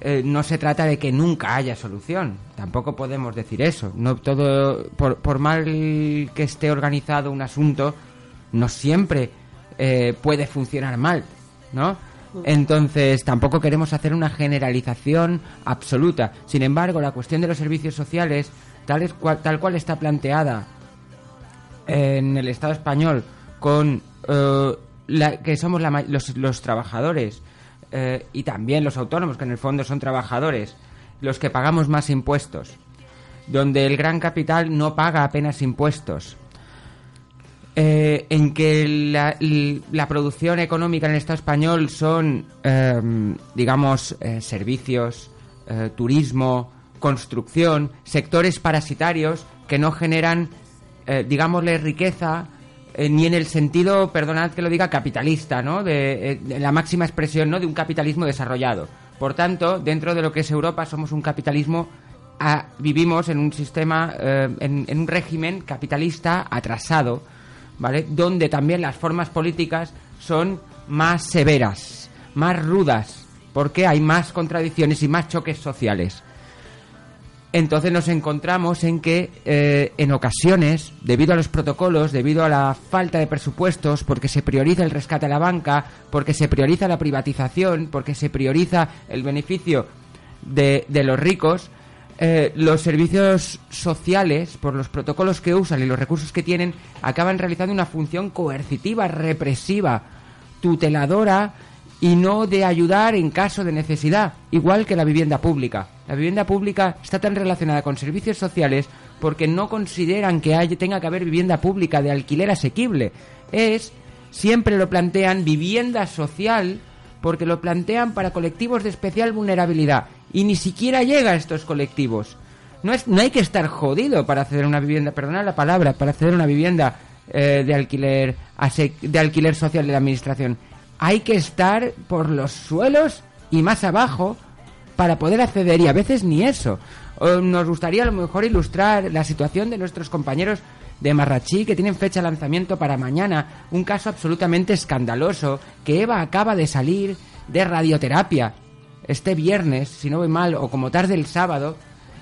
eh, no se trata de que nunca haya solución. Tampoco podemos decir eso. No todo, por, mal que esté organizado un asunto, no siempre eh, puede funcionar mal, ¿no? Entonces, tampoco queremos hacer una generalización absoluta. Sin embargo, la cuestión de los servicios sociales, tal, es cual, tal cual está planteada en el Estado español, con eh, la- que somos la los trabajadores eh, y también los autónomos, que en el fondo son trabajadores, los que pagamos más impuestos, donde el gran capital no paga apenas impuestos, eh, en que la, producción económica en el Estado español son, em, digamos, eh, servicios, eh, turismo, construcción, sectores parasitarios que no generan, eh, digámosle, riqueza, eh, ni en el sentido, perdonad que lo diga, capitalista, ¿no? Eh, de la máxima expresión, ¿no? De un capitalismo desarrollado. Por tanto, dentro de lo que es Europa, somos un capitalismo, ah, vivimos en un sistema, eh, en un régimen capitalista atrasado, ¿vale? Donde también las formas políticas son más severas, más rudas, porque hay más contradicciones y más choques sociales. Entonces nos encontramos en que eh, en ocasiones, debido a los protocolos, debido a la falta de presupuestos, porque se prioriza el rescate a la banca, porque se prioriza la privatización, porque se prioriza el beneficio de, los ricos, eh, los servicios sociales, por los protocolos que usan y los recursos que tienen, acaban realizando una función coercitiva, represiva, tuteladora y no de ayudar en caso de necesidad, igual que la vivienda pública. La vivienda pública está tan relacionada con servicios sociales porque no consideran que haya, tenga que haber vivienda pública de alquiler asequible. Es, siempre lo plantean, vivienda social porque lo plantean para colectivos de especial vulnerabilidad y ni siquiera llega a estos colectivos. No, es, no hay que estar jodido para acceder a una vivienda, perdonad la palabra, para acceder a una vivienda eh, de alquiler de alquiler social de la administración. Hay que estar por los suelos y más abajo para poder acceder y a veces ni eso. Nos gustaría a lo mejor ilustrar la situación de nuestros compañeros de Marrachí que tienen fecha de lanzamiento para mañana, un caso absolutamente escandaloso que Eva acaba de salir de radioterapia este viernes, si no voy mal, o como tarde el sábado,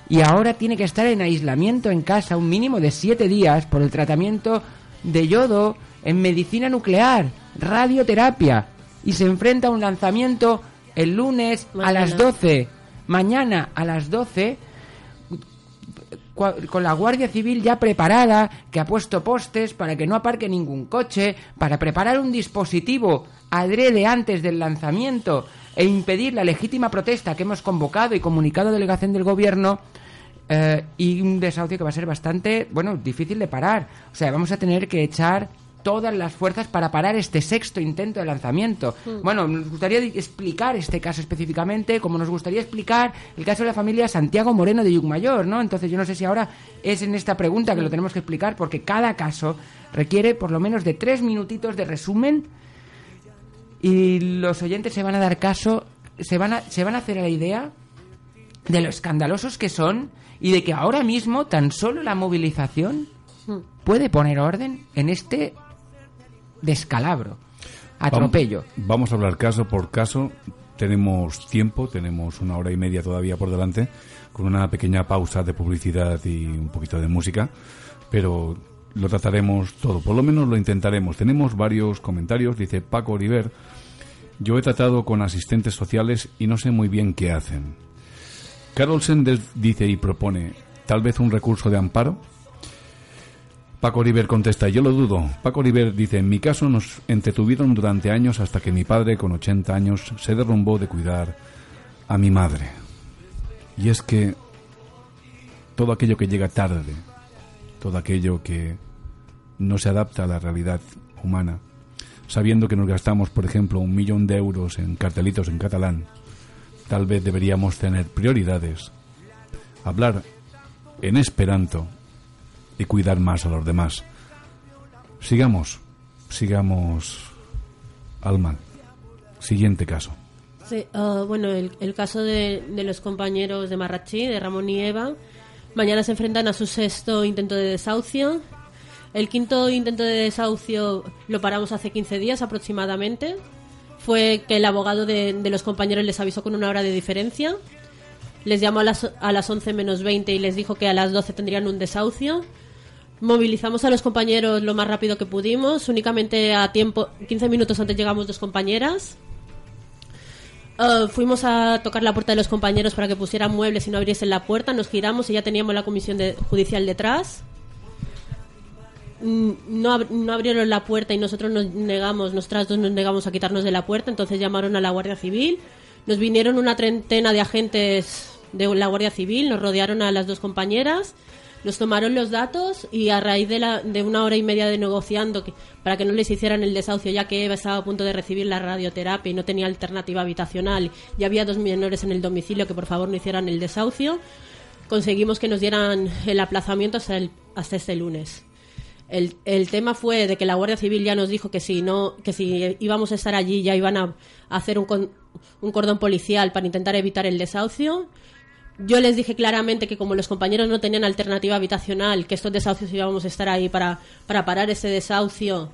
y ahora tiene que estar en aislamiento en casa un mínimo de siete días por el tratamiento de yodo en medicina nuclear, radioterapia, y se enfrenta a un lanzamiento el lunes a las 12, mañana a las 12, cua- con la Guardia Civil ya preparada, que ha puesto postes para que no aparque ningún coche, para preparar un dispositivo adrede antes del lanzamiento e impedir la legítima protesta que hemos convocado y comunicado a delegación del gobierno. eh, y un desahucio que va a ser bastante, bueno, difícil de parar. O sea, vamos a tener que echar todas las fuerzas para parar este sexto intento de lanzamiento. Bueno, nos gustaría explicar este caso específicamente, como nos gustaría explicar el caso de la familia Santiago Moreno de Yucmayor, ¿no? Entonces yo no sé si ahora es en esta pregunta que lo tenemos que explicar, porque cada caso requiere por lo menos de tres minutitos de resumen y los oyentes se van a dar caso, se van a, se van a hacer a la idea de lo escandalosos que son y de que ahora mismo tan solo la movilización puede poner orden en este descalabro, atropello. Vamos, a hablar caso por caso. Tenemos tiempo, tenemos una hora y media todavía por delante, con una pequeña pausa de publicidad y un poquito de música, pero lo trataremos todo, por lo menos lo intentaremos. Tenemos varios comentarios, dice Paco Oliver, yo he tratado con asistentes sociales y no sé muy bien qué hacen. Carolsen dice y propone tal vez un recurso de amparo. Paco Oliver contesta, yo lo dudo. Paco Oliver dice, en mi caso nos entretuvieron durante años hasta que mi padre, con 80 años, se derrumbó de cuidar a mi madre. Y es que todo aquello que llega tarde, todo aquello que no se adapta a la realidad humana, sabiendo que nos gastamos, por ejemplo, un millón de euros en cartelitos en catalán, tal vez deberíamos tener prioridades, hablar en esperanto y cuidar más a los demás. Sigamos, sigamos al mal. Siguiente caso. Ah, bueno, el, caso de, los compañeros de Marrachí, de Ramón y Eva, mañana se enfrentan a su sexto intento de desahucio. El quinto intento de desahucio lo paramos hace 15 días aproximadamente. Fue que el abogado de, de los compañeros les avisó con una hora de diferencia. Les llamó a las, a las 11 menos 20 y les dijo que a las 12 tendrían un desahucio. Movilizamos a los compañeros lo más rápido que pudimos. Únicamente a tiempo, 15 minutos antes llegamos dos compañeras. Uh, fuimos a tocar la puerta de los compañeros para que pusieran muebles y no abriesen la puerta. Nos giramos y ya teníamos la comisión de- judicial detrás. Mm, No, no abrieron la puerta y nosotros nos negamos, nosotras dos nos negamos a quitarnos de la puerta. Entonces llamaron a la Guardia Civil. Nos vinieron una treintena de agentes de la Guardia Civil, nos rodearon a las dos compañeras, nos tomaron los datos y a raíz de, la, una hora y media de negociando para que no les hicieran el desahucio, ya que Eva estaba a punto de recibir la radioterapia y no tenía alternativa habitacional y había dos menores en el domicilio que por favor no hicieran el desahucio, conseguimos que nos dieran el aplazamiento hasta, este lunes. El, tema fue de que la Guardia Civil ya nos dijo que si no, que si íbamos a estar allí ya iban a, hacer un cordón policial para intentar evitar el desahucio. Yo les dije claramente que como los compañeros no tenían alternativa habitacional, que estos desahucios íbamos a estar ahí para, para parar ese desahucio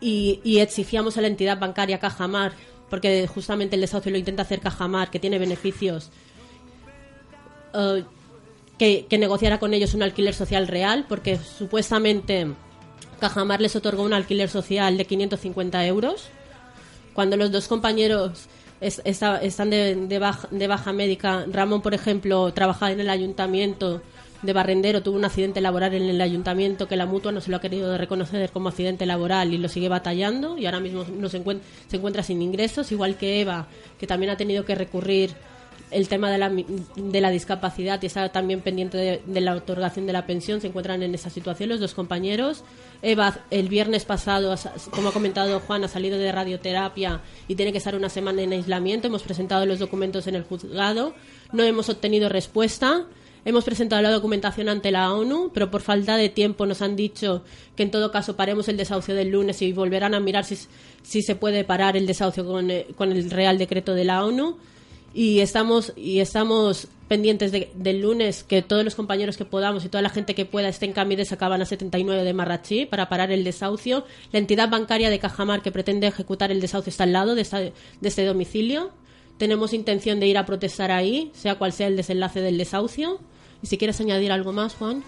y, exigíamos a la entidad bancaria Cajamar, porque justamente el desahucio lo intenta hacer Cajamar, que tiene beneficios, eh, que, que negociara con ellos un alquiler social real, porque supuestamente Cajamar les otorgó un alquiler social de 550 euros. Cuando los dos compañeros es- están de, de baja, de baja médica, Ramón, por ejemplo, trabajaba en el ayuntamiento de Barrendero, tuvo un accidente laboral en el ayuntamiento que la mutua no se lo ha querido reconocer como accidente laboral y lo sigue batallando y ahora mismo no se, encuent- se encuentra sin ingresos, igual que Eva, que también ha tenido que recurrir el tema de la, de la discapacidad y está también pendiente de, de la otorgación de la pensión, se encuentran en esa situación los dos compañeros. Eva, el viernes pasado, como ha comentado Juan, ha salido de radioterapia y tiene que estar una semana en aislamiento. Hemos presentado los documentos en el juzgado, no hemos obtenido respuesta. Hemos presentado la documentación ante la ONU, pero por falta de tiempo nos han dicho que en todo caso paremos el desahucio del lunes y volverán a mirar si, si se puede parar el desahucio con, eh, con el Real Decreto de la ONU y estamos y estamos pendientes de- del lunes que todos los compañeros que podamos y toda la gente que pueda esté en Camires acaban a 79 de Marrachí para parar el desahucio. La entidad bancaria de Cajamar que pretende ejecutar el desahucio está al lado de, esta- de este domicilio. Tenemos intención de ir a protestar ahí, sea cual sea el desenlace del desahucio. Y si quieres añadir algo más, Juan.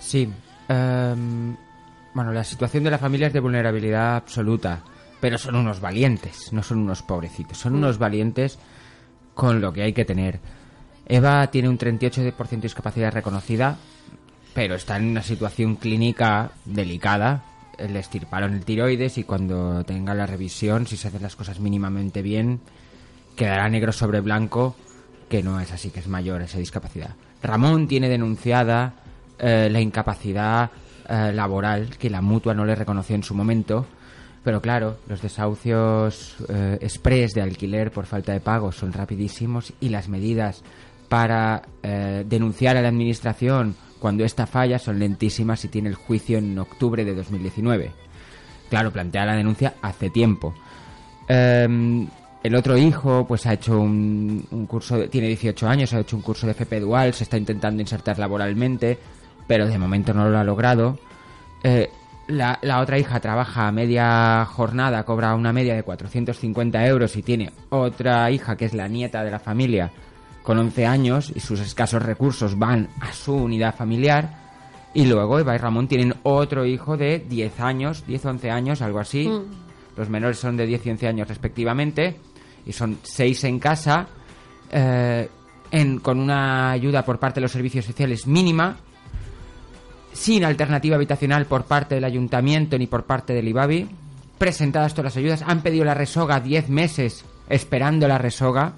Sí. em, bueno, la situación de la familia es de vulnerabilidad absoluta, pero son unos valientes, no son unos pobrecitos, son unos valientes con lo que hay que tener. Eva tiene un 38% de discapacidad reconocida, pero está en una situación clínica delicada. Le estirparon el tiroides y cuando tenga la revisión, si se hacen las cosas mínimamente bien, quedará negro sobre blanco que no es así, que es mayor esa discapacidad. Ramón tiene denunciada eh, la incapacidad eh, laboral que la mutua no le reconoció en su momento, pero claro, los desahucios eh, express de alquiler por falta de pago son rapidísimos y las medidas para eh, denunciar a la administración cuando esta falla son lentísimas y tiene el juicio en octubre de 2019. Claro, plantea la denuncia hace tiempo. Em, el otro hijo, pues ha hecho un, curso, de- tiene 18 años, ha hecho un curso de FP Dual, se está intentando insertar laboralmente, pero de momento no lo ha logrado. Eh, la, la otra hija trabaja a media jornada, cobra una media de 450 euros y tiene otra hija que es la nieta de la familia con 11 años y sus escasos recursos van a su unidad familiar. Y luego Eva y Ramón tienen otro hijo de 10 años, 10 o 11 años, algo así. Los menores son de 10 y 11 años respectivamente. Y son 6 en casa, eh, en, con una ayuda por parte de los servicios sociales mínima, sin alternativa habitacional por parte del ayuntamiento ni por parte del IBABI. Presentadas todas las ayudas, han pedido la resoga 10 meses esperando la resoga.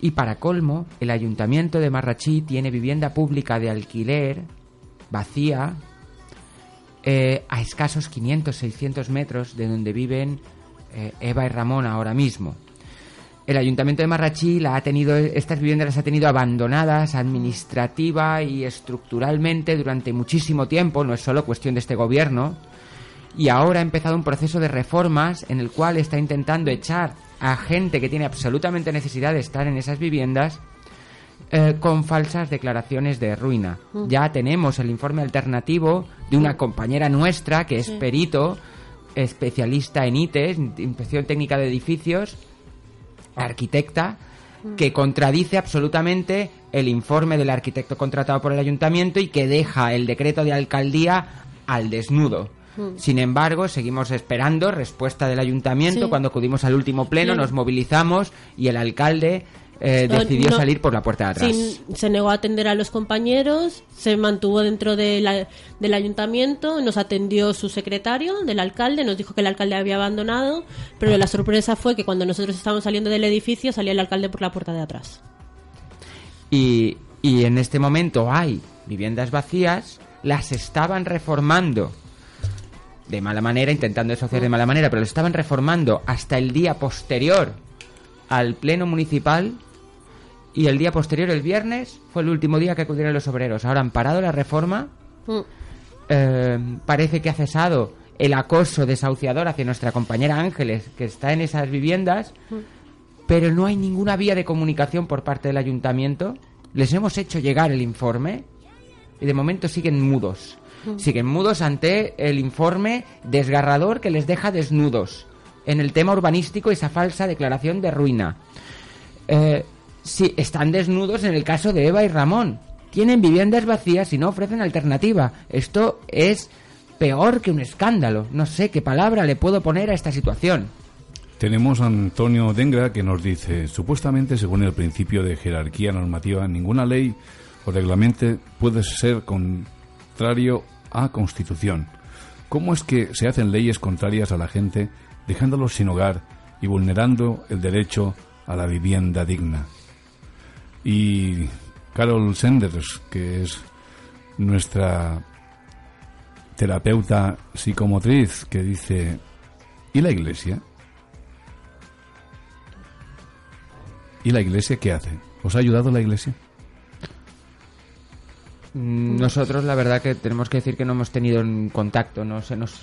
Y para colmo, el ayuntamiento de Marrachí tiene vivienda pública de alquiler vacía eh, a escasos 500-600 metros de donde viven eh, Eva y Ramón ahora mismo. El ayuntamiento de Marrachí la ha tenido, estas viviendas las ha tenido abandonadas administrativa y estructuralmente durante muchísimo tiempo, no es solo cuestión de este gobierno, y ahora ha empezado un proceso de reformas en el cual está intentando echar a gente que tiene absolutamente necesidad de estar en esas viviendas eh, con falsas declaraciones de ruina. Mm. Ya tenemos el informe alternativo de una compañera nuestra que es Sí. perito, especialista en ITES, Inspección Técnica de Edificios, arquitecta, que contradice absolutamente el informe del arquitecto contratado por el ayuntamiento y que deja el decreto de alcaldía al desnudo. Mm. Sin embargo, seguimos esperando respuesta del ayuntamiento. Sí. Cuando acudimos al último pleno, Sí. nos movilizamos y el alcalde eh, decidió no. salir por la puerta de atrás. Se negó a atender a los compañeros, se mantuvo dentro de la- del ayuntamiento, nos atendió su secretario, del alcalde, nos dijo que el alcalde había abandonado, pero la sorpresa fue que cuando nosotros estábamos saliendo del edificio salía el alcalde por la puerta de atrás. Y, y en este momento hay viviendas vacías, las estaban reformando de mala manera, intentando desociar de mala manera, pero las estaban reformando hasta el día posterior al pleno municipal y el día posterior, el viernes, fue el último día que acudieron los obreros. Ahora han parado la reforma, Mm. eh, parece que ha cesado el acoso desahuciador hacia nuestra compañera Ángeles, que está en esas viviendas, pero no hay ninguna vía de comunicación por parte del ayuntamiento. Les hemos hecho llegar el informe y de momento siguen mudos. Siguen mudos ante el informe desgarrador que les deja desnudos en el tema urbanístico y esa falsa declaración de ruina. Eh, sí, están desnudos en el caso de Eva y Ramón. Tienen viviendas vacías y no ofrecen alternativa. Esto es peor que un escándalo. No sé qué palabra le puedo poner a esta situación. Tenemos a Antonio Dengra que nos dice, supuestamente según el principio de jerarquía normativa, ninguna ley o reglamento puede ser contrario a Constitución. ¿Cómo es que se hacen leyes contrarias a la gente dejándolos sin hogar y vulnerando el derecho a la vivienda digna? Y Carol Sanders, que es nuestra terapeuta psicomotriz, que dice, ¿y la iglesia? ¿Y la iglesia qué hace? ¿Os ha ayudado la iglesia? Nosotros, la verdad, que tenemos que decir que no hemos tenido en contacto. No se nos,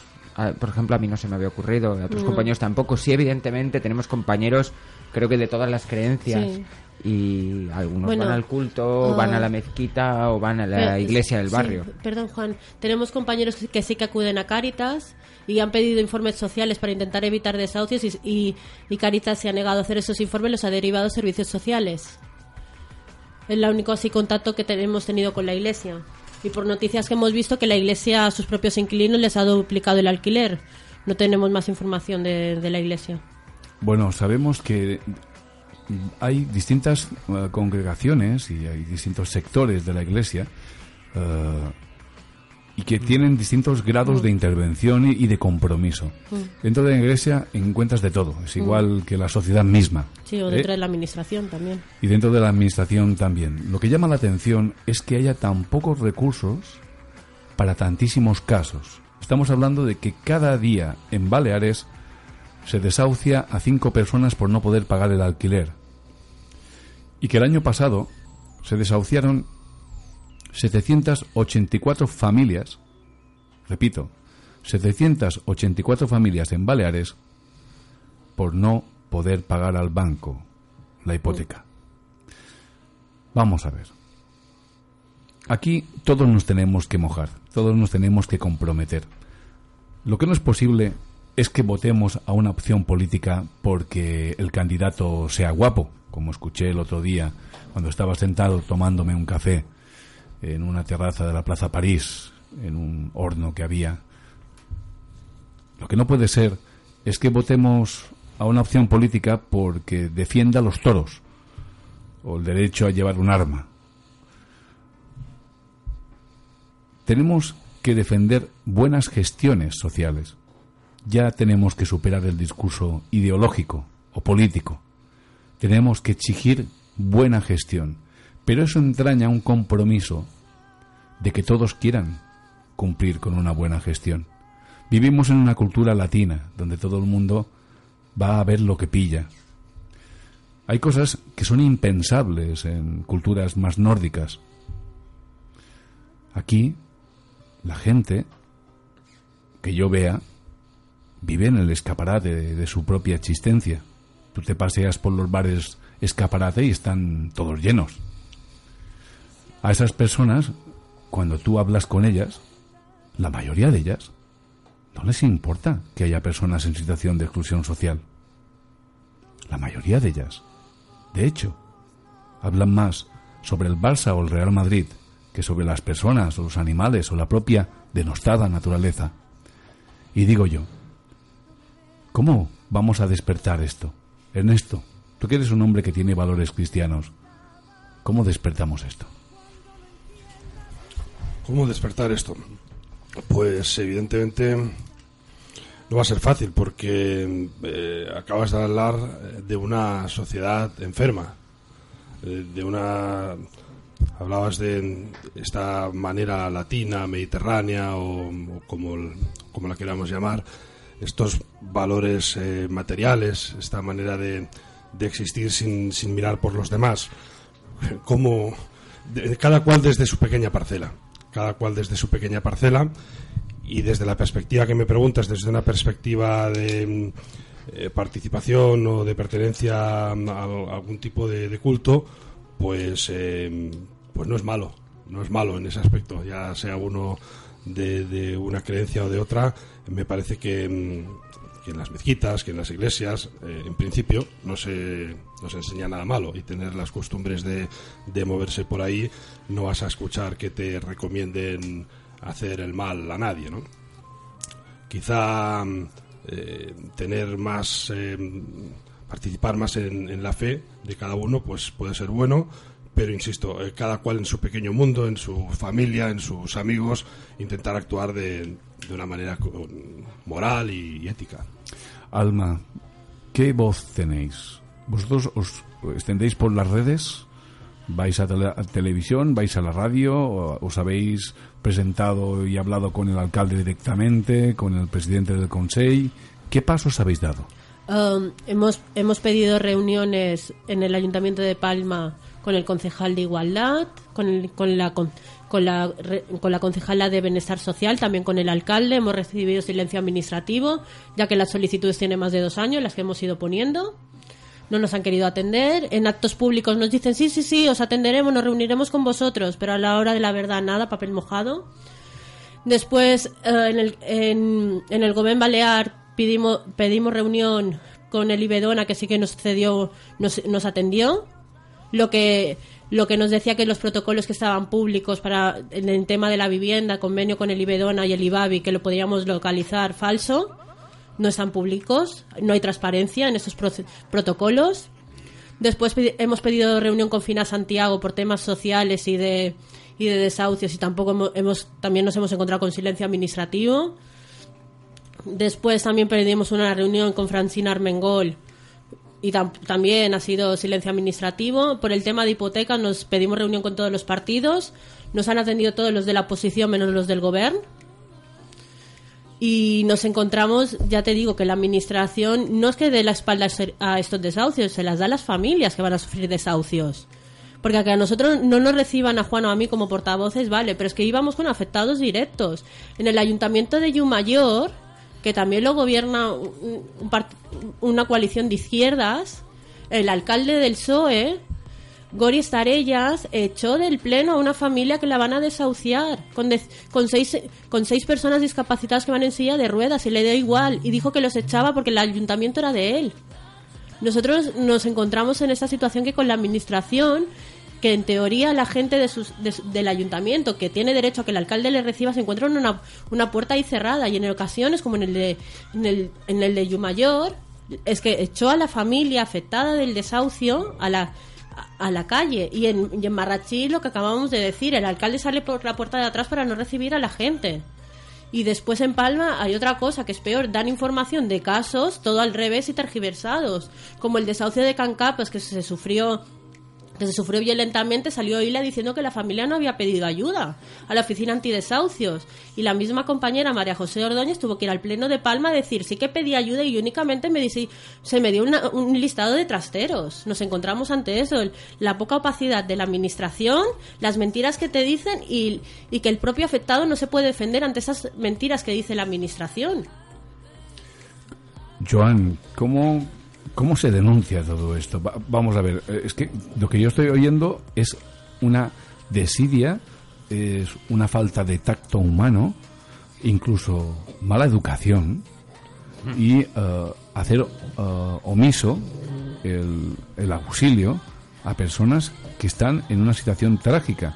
a- por ejemplo, a mí no se me había ocurrido, a otros Mm. compañeros tampoco. Sí, evidentemente, tenemos compañeros, creo que de todas las creencias. Sí. Y algunos Bueno, van al culto, ah. van a la mezquita o van a la Eh, iglesia del sí, barrio. perdón, Juan. Tenemos compañeros que sí que acuden a Cáritas y han pedido informes sociales para intentar evitar desahucios y, y, y Cáritas se ha negado a hacer esos informes, los ha derivado a servicios sociales. Es el único así contacto que te- hemos tenido con la iglesia. Y por noticias que hemos visto que la iglesia a sus propios inquilinos les ha duplicado el alquiler. No tenemos más información de, la iglesia. Bueno, sabemos que hay distintas eh, congregaciones y hay distintos sectores de la iglesia eh, y que tienen distintos grados de intervención y, y de compromiso. Dentro de la iglesia encuentras de todo, es igual que la sociedad misma. Sí, o ¿eh? dentro de la administración también. y dentro de la administración también. Lo que llama la atención es que haya tan pocos recursos para tantísimos casos. Estamos hablando de que cada día en Baleares se desahucia a cinco personas por no poder pagar el alquiler. Y que el año pasado se desahuciaron 784 familias, repito, 784 familias en Baleares por no poder pagar al banco la hipoteca. Vamos a ver. Aquí todos nos tenemos que mojar, todos nos tenemos que comprometer. Lo que no es posible es que votemos a una opción política porque el candidato sea guapo, como escuché el otro día cuando estaba sentado tomándome un café en una terraza de la Plaza París, en un horno que había. Lo que no puede ser es que votemos a una opción política porque defienda los toros o el derecho a llevar un arma. Tenemos que defender buenas gestiones sociales. Ya tenemos que superar el discurso ideológico o político. Tenemos que exigir buena gestión, pero eso entraña un compromiso de que todos quieran cumplir con una buena gestión. Vivimos en una cultura latina donde todo el mundo va a ver lo que pilla. Hay cosas que son impensables en culturas más nórdicas. Aquí, la gente que yo vea vive en el escaparate de, su propia existencia. Tú te paseas por los bares escaparate y están todos llenos. A esas personas, cuando tú hablas con ellas, la mayoría de ellas no les importa que haya personas en situación de exclusión social. La mayoría de ellas. De hecho, hablan más sobre el Barça o el Real Madrid que sobre las personas o los animales o la propia denostada naturaleza. Y digo yo, ¿cómo vamos a despertar esto? Ernesto, tú que eres un hombre que tiene valores cristianos, ¿cómo despertamos esto? ¿Cómo despertar esto? Pues evidentemente no va a ser fácil porque eh, acabas de hablar de una sociedad enferma, eh, de una... Hablabas de esta manera latina, mediterránea o, como, como la queramos llamar, estos valores eh, materiales, esta manera de, de existir sin, sin mirar por los demás. cómo de- cada cual desde su pequeña parcela, cada cual desde su pequeña parcela. Y desde la perspectiva que me preguntas, desde una perspectiva de eh, participación o de pertenencia a, algún tipo de, culto, pues eh, pues no es malo, no es malo en ese aspecto, ya sea uno de, de una creencia o de otra, me parece que, mm, que en las mezquitas, que en las iglesias, eh, en principio no se, no se enseña nada malo y tener las costumbres de, de moverse por ahí, no vas a escuchar que te recomienden hacer el mal a nadie, ¿no? Quizá mm, eh, tener más, eh, participar más en, la fe de cada uno, pues puede ser bueno, pero insisto, eh, cada cual en su pequeño mundo, en su familia, en sus amigos, intentar actuar de, de una manera moral y ética. Alma, ¿qué voz tenéis? ¿Vosotros os extendéis por las redes? ¿Vais a, tele- televisión? ¿Vais a la radio? ¿O- ¿Os habéis presentado y hablado con el alcalde directamente? ¿Con el presidente del Consejo? ¿Qué pasos habéis dado? Um, hemos, hemos pedido reuniones en el Ayuntamiento de Palma con el concejal de Igualdad, con, el- con, la, con, con la, con la concejala de Bienestar Social, también con el alcalde. Hemos recibido silencio administrativo, ya que las solicitudes tienen más de dos años, las que hemos ido poniendo. No nos han querido atender. En actos públicos nos dicen, sí, sí, sí, os atenderemos, nos reuniremos con vosotros, pero a la hora de la verdad nada, papel mojado. Después, eh, en, el, en, el Gobierno Balear pedimos, pedimos reunión con el Ibedona, que sí que nos cedió, nos, nos atendió. Lo que, lo que nos decía que los protocolos que estaban públicos para en el tema de la vivienda, convenio con el Ibedona y el IBABI, que lo podíamos localizar falso, no están públicos, no hay transparencia en proce- protocolos. Después hemos pedido reunión con Fina Santiago por temas sociales y de, y de desahucios y tampoco hemos- también nos hemos encontrado con silencio administrativo. Después también pedimos una reunión con Francina Armengol y tam- también ha sido silencio administrativo. Por el tema de hipoteca nos pedimos reunión con todos los partidos. Nos han atendido todos los de la oposición menos los del gobierno. Y nos encontramos, ya te digo, que la administración no es que dé la espalda a estos desahucios, se las da a las familias que van a sufrir desahucios. Porque a que a nosotros no nos reciban a Juan o a mí como portavoces, vale, pero es que íbamos con afectados directos. En el ayuntamiento de Yumayor, que también lo gobierna un- un una coalición de izquierdas, el alcalde del PSOE, Gori Estarellas, echó del pleno a una familia que la van a desahuciar con, de- con, seis, con seis personas discapacitadas que van en silla de ruedas y le dio igual y dijo que los echaba porque el ayuntamiento era de él. Nosotros nos encontramos en esta situación que con la administración, que en teoría la gente de sus- de su- del ayuntamiento que tiene derecho a que el alcalde le reciba se encuentra en una, una puerta ahí cerrada. Y en ocasiones como en el de en el, en el de Yumayor es que echó a la familia afectada del desahucio a la a- la calle. Y en, y en Marrachí lo que acabamos de decir el alcalde sale por la puerta de atrás para no recibir a la gente. Y después en Palma hay otra cosa que es peor, dan información de casos todo al revés y tergiversados, como el desahucio de Cancapos que se sufrió que se sufrió violentamente, salió Hila diciendo que la familia no había pedido ayuda a la oficina antidesahucios. Y la misma compañera María José Ordóñez tuvo que ir al pleno de Palma a decir sí que pedí ayuda y únicamente me dice, se me dio una- un listado de trasteros. Nos encontramos ante eso, el- la poca opacidad de la administración, las mentiras que te dicen y, y que el propio afectado no se puede defender ante esas mentiras que dice la administración. Joan, ¿cómo, ¿cómo se denuncia todo esto? Va- vamos a ver, eh, es que lo que yo estoy oyendo es una desidia, es una falta de tacto humano, incluso mala educación y eh, hacer eh, omiso el, el auxilio a personas que están en una situación trágica.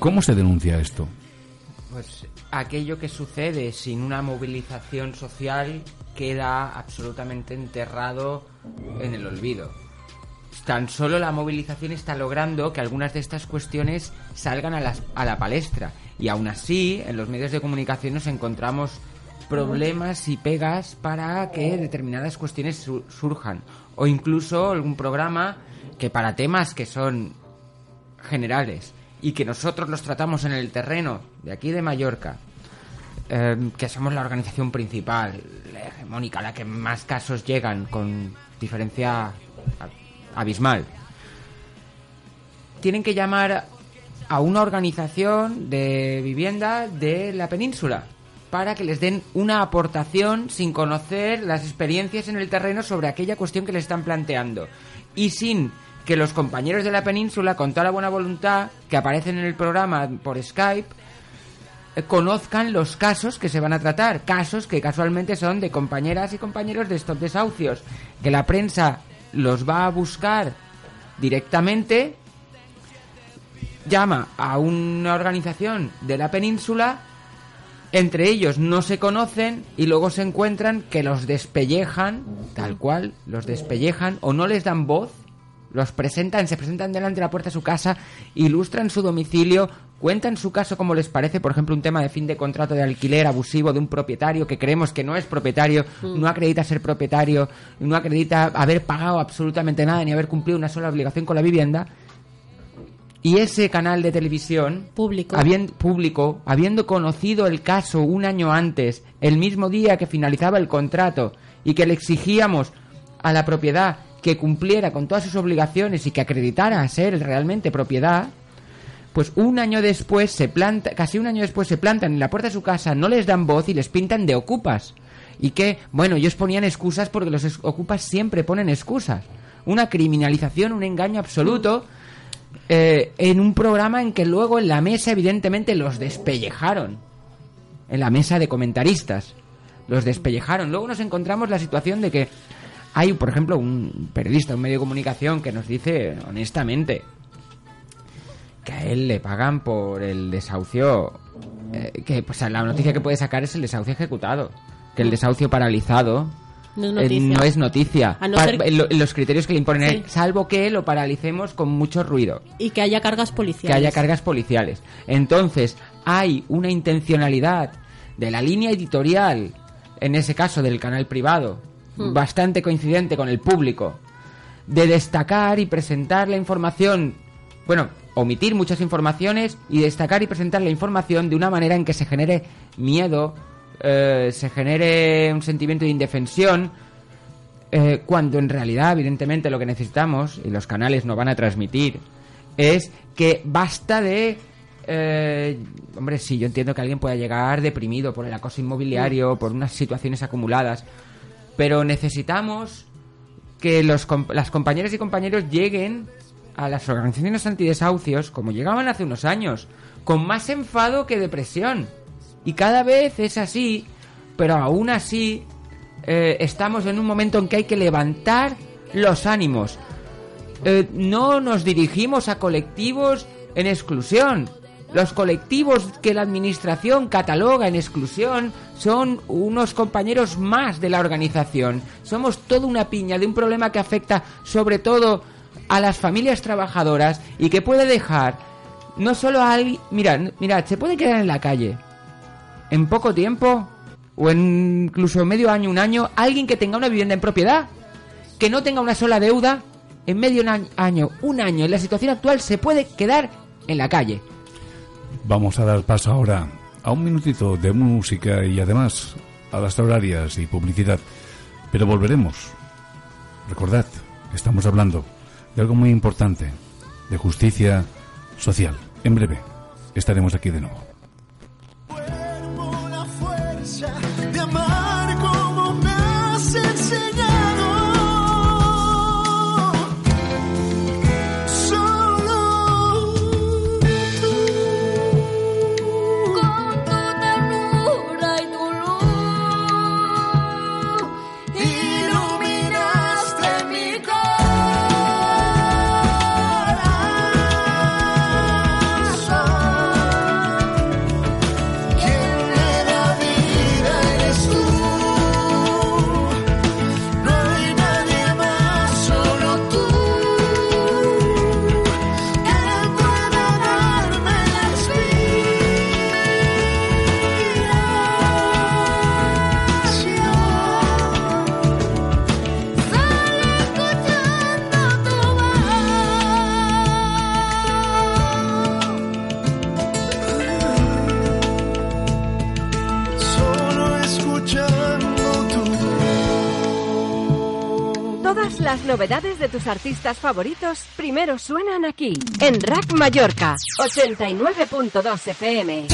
¿Cómo se denuncia esto? Pues aquello que sucede sin una movilización social queda absolutamente enterrado en el olvido. Tan solo la movilización está logrando que algunas de estas cuestiones salgan a, la palestra. Y aún así, en los medios de comunicación nos encontramos problemas y pegas para que determinadas cuestiones su- surjan. O incluso algún programa que para temas que son generales y que nosotros los tratamos en el terreno de aquí de Mallorca, eh, que somos la organización principal, la hegemónica, la que más casos llegan con diferencia abismal. tienen que llamar a una organización de vivienda de la península para que les den una aportación sin conocer las experiencias en el terreno sobre aquella cuestión que les están planteando y sin que los compañeros de la península, con toda la buena voluntad que aparecen en el programa por Skype, conozcan los casos que se van a tratar, casos que casualmente son de compañeras y compañeros de estos desahucios, que la prensa los va a buscar directamente, llama a una organización de la península, entre ellos no se conocen y luego se encuentran que los despellejan, tal cual, los despellejan o no les dan voz los presentan, se presentan delante de la puerta de su casa, ilustran su domicilio, cuentan su caso como les parece, por ejemplo, un tema de fin de contrato de alquiler abusivo de un propietario que creemos que no es propietario, no acredita ser propietario, no acredita haber pagado absolutamente nada ni haber cumplido una sola obligación con la vivienda. Y ese canal de televisión Público. habien- público, habiendo conocido el caso un año antes, el mismo día que finalizaba el contrato, y que le exigíamos a la propiedad que cumpliera con todas sus obligaciones y que acreditara ser realmente propiedad, pues un año después se planta, casi un año después se plantan en la puerta de su casa, no les dan voz y les pintan de ocupas. Y que, bueno, ellos ponían excusas porque los ocupas siempre ponen excusas. Una criminalización, un engaño absoluto eh, en un programa en que luego en la mesa evidentemente los despellejaron. En la mesa de comentaristas. Los despellejaron. Luego nos encontramos la situación de que hay, por ejemplo, un periodista, un medio de comunicación que nos dice honestamente que a él le pagan por el desahucio. eh, que pues la noticia que puede sacar es el desahucio ejecutado. Que el desahucio paralizado No es eh, noticia. no es noticia. A no Pa- ser- en lo- en los criterios que le imponen, Sí. eh, salvo que lo paralicemos con mucho ruido Y que haya cargas que policiales. haya cargas policiales. Entonces, hay una intencionalidad de la línea editorial, en ese caso del canal privado, Hmm. bastante coincidente con el público, de destacar y presentar la información, bueno, omitir muchas informaciones y destacar y presentar la información de una manera en que se genere miedo, eh, se genere un sentimiento de indefensión, eh, cuando en realidad, evidentemente, lo que necesitamos, y los canales no van a transmitir, es que basta de... eh, hombre, sí, yo entiendo que alguien pueda llegar deprimido por el acoso inmobiliario, por unas situaciones acumuladas, pero necesitamos que los, las compañeras y compañeros lleguen a las organizaciones antidesahucios como llegaban hace unos años, con más enfado que depresión. Y cada vez es así, pero aún así eh, estamos en un momento en que hay que levantar los ánimos. Eh, no nos dirigimos a colectivos en exclusión. Los colectivos que la administración cataloga en exclusión son unos compañeros más de la organización. Somos toda una piña de un problema que afecta sobre todo a las familias trabajadoras y que puede dejar no solo a alguien... Mirad, mirad, se puede quedar en la calle en poco tiempo o en incluso medio año, un año, alguien que tenga una vivienda en propiedad, que no tenga una sola deuda, en medio año, un año, en la situación actual se puede quedar en la calle. Vamos a dar paso ahora a un minutito de música y además a las horarias y publicidad. Pero volveremos. Recordad, estamos hablando de algo muy importante, de justicia social. En breve estaremos aquí de nuevo. Las novedades de tus artistas favoritos primero suenan aquí, en Rack Mallorca, 89.2 FM.